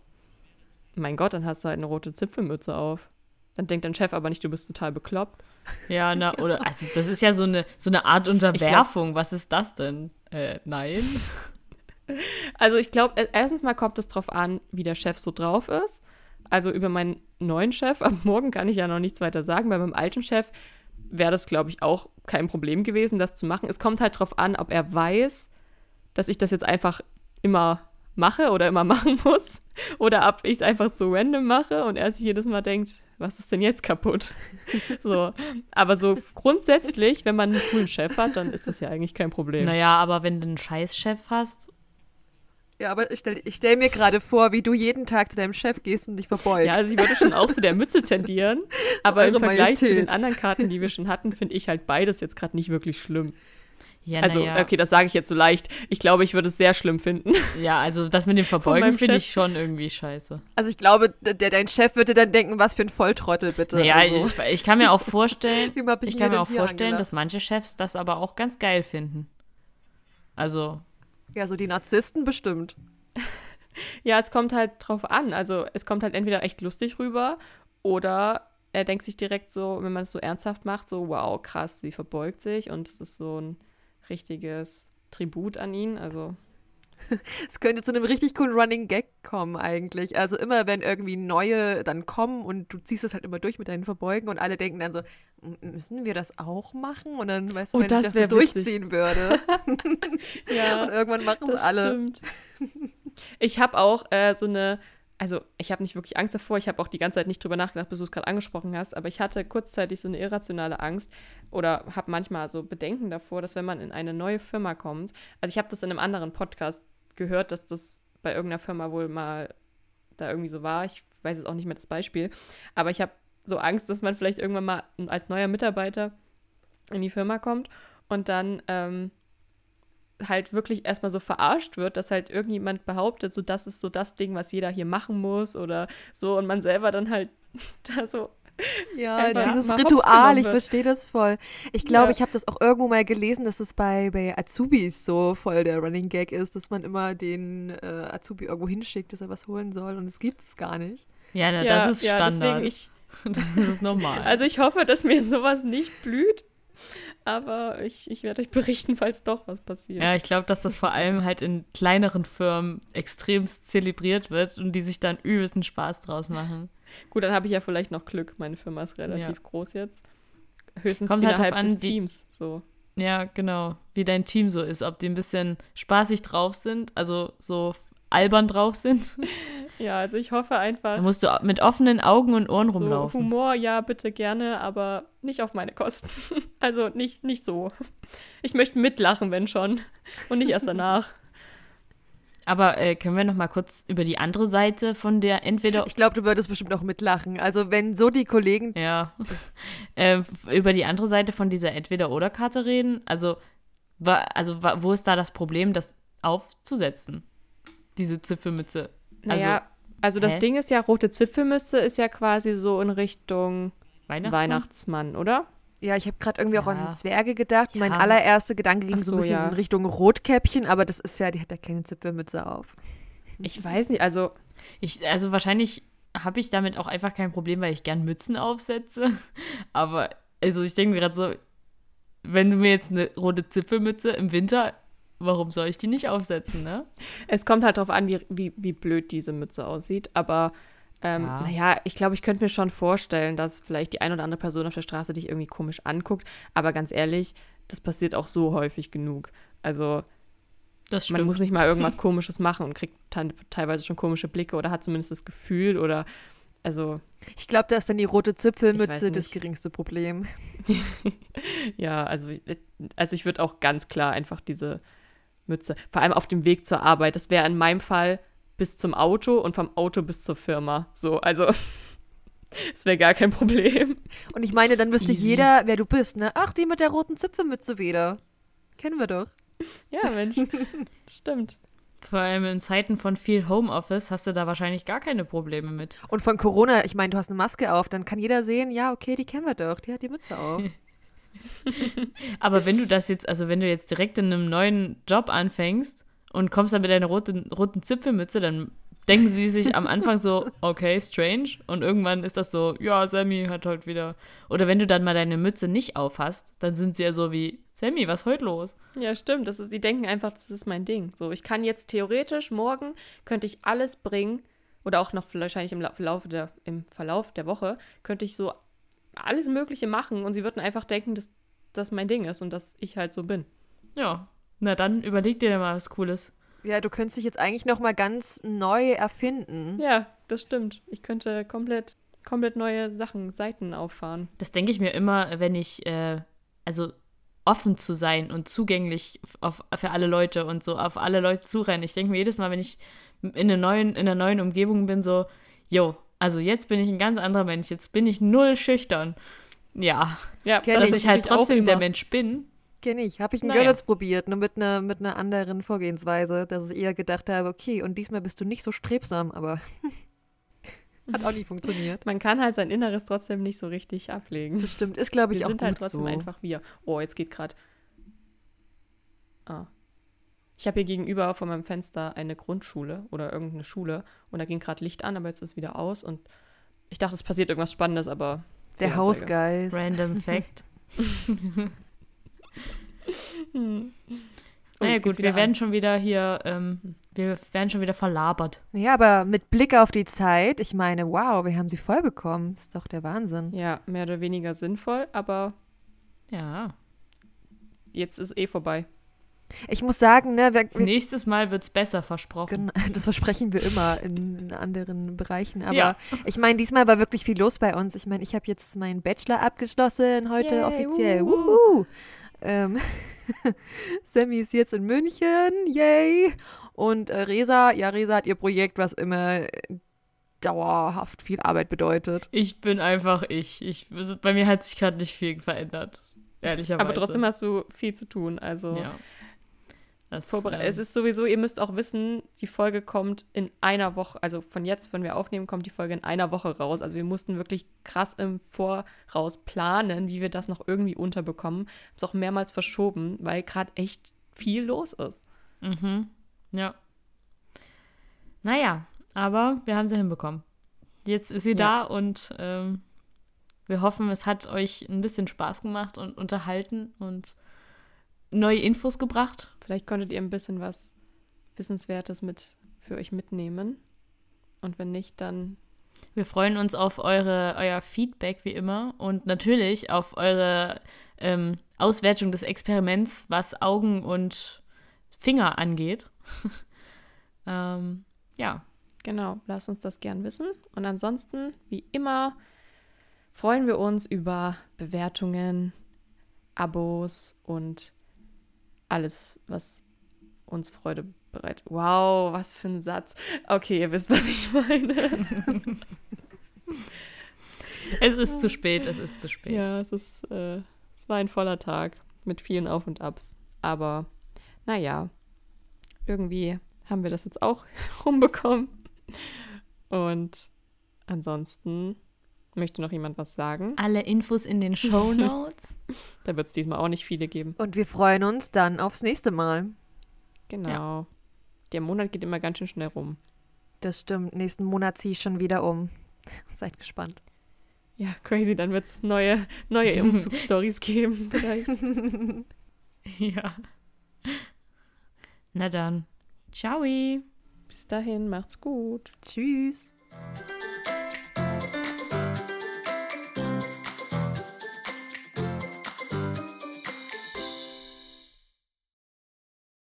mein Gott, dann hast du halt eine rote Zipfelmütze auf. Dann denkt dein Chef aber nicht, du bist total bekloppt. ja, na, oder, also das ist ja so eine, so eine Art Unterwerfung. Was ist das denn? Äh, nein. Also ich glaube, erstens mal kommt es drauf an, wie der Chef so drauf ist. Also über meinen neuen Chef am Morgen kann ich ja noch nichts weiter sagen. Bei meinem alten Chef wäre das, glaube ich, auch kein Problem gewesen, das zu machen. Es kommt halt drauf an, ob er weiß, dass ich das jetzt einfach immer mache oder immer machen muss. Oder ob ich es einfach so random mache und er sich jedes Mal denkt, was ist denn jetzt kaputt? so. Aber so grundsätzlich, wenn man einen coolen Chef hat, dann ist das ja eigentlich kein Problem. Naja, aber wenn du einen Scheißchef hast, Ja, aber ich stelle ich stell mir gerade vor, wie du jeden Tag zu deinem Chef gehst und dich verbeugst. Ja, also ich würde schon auch zu der Mütze tendieren, aber im Eure Vergleich zu den Majestät. anderen Karten, die wir schon hatten, finde ich halt beides jetzt gerade nicht wirklich schlimm. Ja, Also, naja. okay, das sage ich jetzt so leicht. Ich glaube, ich würde es sehr schlimm finden. Ja, also das mit dem Verbeugen finde ich schon irgendwie scheiße. Also ich glaube, der, dein Chef würde dann denken, was für ein Volltrottel bitte. Naja, also, ich, ich kann mir auch vorstellen, ich ich kann mir auch vorstellen, angelacht? dass manche Chefs das aber auch ganz geil finden. Also, ja, so die Narzissten bestimmt. Ja, es kommt halt drauf an. Also, es kommt halt entweder echt lustig rüber oder er denkt sich direkt so, wenn man es so ernsthaft macht, so, wow, krass, sie verbeugt sich und es ist so ein richtiges Tribut an ihn. Also, Es könnte zu einem richtig coolen Running Gag kommen eigentlich. Also immer, wenn irgendwie neue dann kommen und du ziehst es halt immer durch mit deinen Verbeugen und alle denken dann so, "M- müssen wir das auch machen? Und dann weißt du, Oh, wenn das ich das so durchziehen würde. ja. und irgendwann machen es alle. stimmt. Ich habe auch äh, so eine, also ich habe nicht wirklich Angst davor, ich habe auch die ganze Zeit nicht drüber nachgedacht, bis du es gerade angesprochen hast, aber ich hatte kurzzeitig so eine irrationale Angst oder habe manchmal so Bedenken davor, dass wenn man in eine neue Firma kommt, also ich habe das in einem anderen Podcast gehört, dass das bei irgendeiner Firma wohl mal da irgendwie so war, ich weiß jetzt auch nicht mehr das Beispiel, aber ich habe so Angst, dass man vielleicht irgendwann mal als neuer Mitarbeiter in die Firma kommt und dann ähm, halt wirklich erstmal so verarscht wird, dass halt irgendjemand behauptet, so das ist so das Ding, was jeder hier machen muss oder so und man selber dann halt da so Ja, dieses Ritual, ich verstehe das voll. Ich glaube, Ja. ich habe das auch irgendwo mal gelesen, dass es bei, bei Azubis so voll der Running Gag ist, dass man immer den äh, Azubi irgendwo hinschickt, dass er was holen soll und es gibt es gar nicht. ja, na, ja, das ist ja, Standard. deswegen ich, das ist normal. also ich hoffe, dass mir sowas nicht blüht, aber ich, ich werde euch berichten, falls doch was passiert. ja, ich glaube, dass das vor allem halt in kleineren Firmen extremst zelebriert wird und die sich dann übelsten Spaß draus machen. Gut, dann habe ich ja vielleicht noch Glück. Meine Firma ist relativ groß jetzt. Höchstens Kommt halt innerhalb an, des die- Teams. So. Ja, genau. Wie dein Team so ist. Ob die ein bisschen spaßig drauf sind, also so albern drauf sind. Ja, also ich hoffe einfach. Da musst du mit offenen Augen und Ohren So, rumlaufen. Humor, ja, bitte gerne, aber nicht auf meine Kosten. Also nicht, nicht so. Ich möchte mitlachen, wenn schon. Und nicht erst danach. Aber äh, können wir noch mal kurz über die andere Seite von der entweder Ich glaube, du würdest bestimmt auch mitlachen. Also wenn so die Kollegen. ja äh, über die andere Seite von dieser Entweder-oder-Karte reden? Also, wa, also wa, wo ist da das Problem, das aufzusetzen? Diese Zipfelmütze. Naja, also, das hä? Ding ist ja, rote Zipfelmütze ist ja quasi so in Richtung Weihnachtsmann? Weihnachtsmann, oder? Ja, ich habe gerade irgendwie auch Ja. an Zwerge gedacht. Mein Ja. allererster Gedanke ging Ach so ein so, bisschen ja. in Richtung Rotkäppchen, aber das ist ja, die hat ja keine Zipfelmütze auf. Ich weiß nicht, also Ich, also wahrscheinlich habe ich damit auch einfach kein Problem, weil ich gern Mützen aufsetze. Aber also ich denke mir gerade so, wenn du mir jetzt eine rote Zipfelmütze im Winter, warum soll ich die nicht aufsetzen, ne? es kommt halt drauf an, wie, wie, wie blöd diese Mütze aussieht. Aber ähm, Ja. naja, ich glaube, ich könnte mir schon vorstellen, dass vielleicht die ein oder andere Person auf der Straße dich irgendwie komisch anguckt. Aber ganz ehrlich, das passiert auch so häufig genug. Also Das man muss nicht mal irgendwas Komisches machen und kriegt teilweise schon komische Blicke oder hat zumindest das Gefühl oder also Ich glaube, da ist dann die rote Zipfelmütze das geringste Problem. Ja, also, also ich würde auch ganz klar einfach diese Mütze, vor allem auf dem Weg zur Arbeit, das wäre in meinem Fall bis zum Auto und vom Auto bis zur Firma. So, also es wäre gar kein Problem. Und ich meine, dann wüsste Easy. jeder, wer du bist, ne? Ach, die mit der roten Zipfelmütze wieder. Kennen wir doch. Ja, Mensch, stimmt. Vor allem in Zeiten von viel Homeoffice hast du da wahrscheinlich gar keine Probleme mit. Und von Corona, ich meine, du hast eine Maske auf, dann kann jeder sehen, ja, okay, die kennen wir doch, die hat die Mütze auf. Aber wenn du das jetzt, also wenn du jetzt direkt in einem neuen Job anfängst und kommst dann mit deiner roten, roten Zipfelmütze, dann denken sie sich am Anfang so, okay, strange. Und irgendwann ist das so, ja, Sammy hat heute wieder. Oder wenn du dann mal deine Mütze nicht aufhast, dann sind sie ja so wie, Sammy, was ist heute los? Ja, stimmt. Das ist, die denken einfach, das ist mein Ding. So, ich kann jetzt theoretisch morgen könnte ich alles bringen oder auch noch wahrscheinlich im La- Verlauf der, im Verlauf der Woche könnte ich so alles Mögliche machen und sie würden einfach denken, dass das mein Ding ist und dass ich halt so bin. Ja, na dann überleg dir mal was Cooles. Ja, du könntest dich jetzt eigentlich noch mal ganz neu erfinden. Ja, das stimmt. Ich könnte komplett, komplett neue Sachen, Seiten auffahren. Das denke ich mir immer, wenn ich, äh, also offen zu sein und zugänglich auf, für alle Leute und so auf alle Leute zurennen. Ich denke mir jedes Mal, wenn ich in einer neuen, in einer neuen Umgebung bin, so, yo, also jetzt bin ich ein ganz anderer Mensch, jetzt bin ich null schüchtern. Ja, Ja, Kenn dass ich ich halt trotzdem der. Mensch bin. Kenne ich. Habe ich in Naja. Görlitz probiert, nur mit einer mit einer anderen Vorgehensweise, dass ich eher gedacht habe, okay, und diesmal bist du nicht so strebsam, aber hat auch nie funktioniert. Man kann halt sein Inneres trotzdem nicht so richtig ablegen. Das stimmt, ist glaube ich Wir auch sind gut halt trotzdem so. einfach wir. Oh, jetzt geht gerade. Ah. Ich habe hier gegenüber von meinem Fenster eine Grundschule oder irgendeine Schule und da ging gerade Licht an, aber jetzt ist wieder aus und ich dachte, es passiert irgendwas Spannendes, aber Der. Hausgeist. Random Fact. Hm. Oh, naja gut, wir wieder werden an. schon wieder hier, ähm, wir werden schon wieder verlabert. Ja, aber mit Blick auf die Zeit, ich meine, wow, wir haben sie voll bekommen. Ist doch der Wahnsinn. Ja, mehr oder weniger sinnvoll, aber Ja. jetzt ist eh vorbei. Ich muss sagen, ne, wir, wir, Nächstes Mal wird's besser, versprochen. Gen- Das versprechen wir immer in, in anderen Bereichen. Aber Ja. ich meine, diesmal war wirklich viel los bei uns. Ich meine, ich habe jetzt meinen Bachelor abgeschlossen, heute Yay, offiziell. wuhu. Wuhu. Ähm, Sammy ist jetzt in München, yay. Und äh, Resa, ja, Resa hat ihr Projekt, was immer äh, dauerhaft viel Arbeit bedeutet. Ich bin einfach ich. ich bei mir hat sich gerade nicht viel verändert. Ehrlicherweise. Aber trotzdem hast du viel zu tun, also Ja. Das, Vorbere ähm, es ist sowieso, ihr müsst auch wissen, die Folge kommt in einer Woche, also von jetzt, wenn wir aufnehmen, kommt die Folge in einer Woche raus. Also wir mussten wirklich krass im Voraus planen, wie wir das noch irgendwie unterbekommen. Haben es auch mehrmals verschoben, weil gerade echt viel los ist. Mhm. Ja. Naja, aber wir haben sie hinbekommen. Jetzt ist sie Ja. da und ähm, wir hoffen, es hat euch ein bisschen Spaß gemacht und unterhalten und neue Infos gebracht. Vielleicht konntet ihr ein bisschen was Wissenswertes mit für euch mitnehmen. Und wenn nicht, dann Wir freuen uns auf eure, euer Feedback wie immer und natürlich auf eure ähm, Auswertung des Experiments, was Augen und Finger angeht. ähm, ja, Genau, lasst uns das gern wissen. Und ansonsten, wie immer, freuen wir uns über Bewertungen, Abos und alles, was uns Freude bereit. Wow, was für ein Satz. Okay, ihr wisst, was ich meine. Es ist zu spät, es ist zu spät. Ja, es ist, äh, es war ein voller Tag mit vielen Auf und Abs. Aber naja, irgendwie haben wir das jetzt auch rumbekommen. Und ansonsten möchte noch jemand was sagen. Alle Infos in den Show Notes. Da wird es diesmal auch nicht viele geben. Und wir freuen uns dann aufs nächste Mal. Genau. Der Monat geht immer ganz schön schnell rum. Das stimmt. Nächsten Monat ziehe ich schon wieder um. Seid gespannt. Ja, crazy. Dann wird es neue, neue Umzugsstories geben. Vielleicht. ja. Na dann. Ciao. Bis dahin, macht's gut. Tschüss.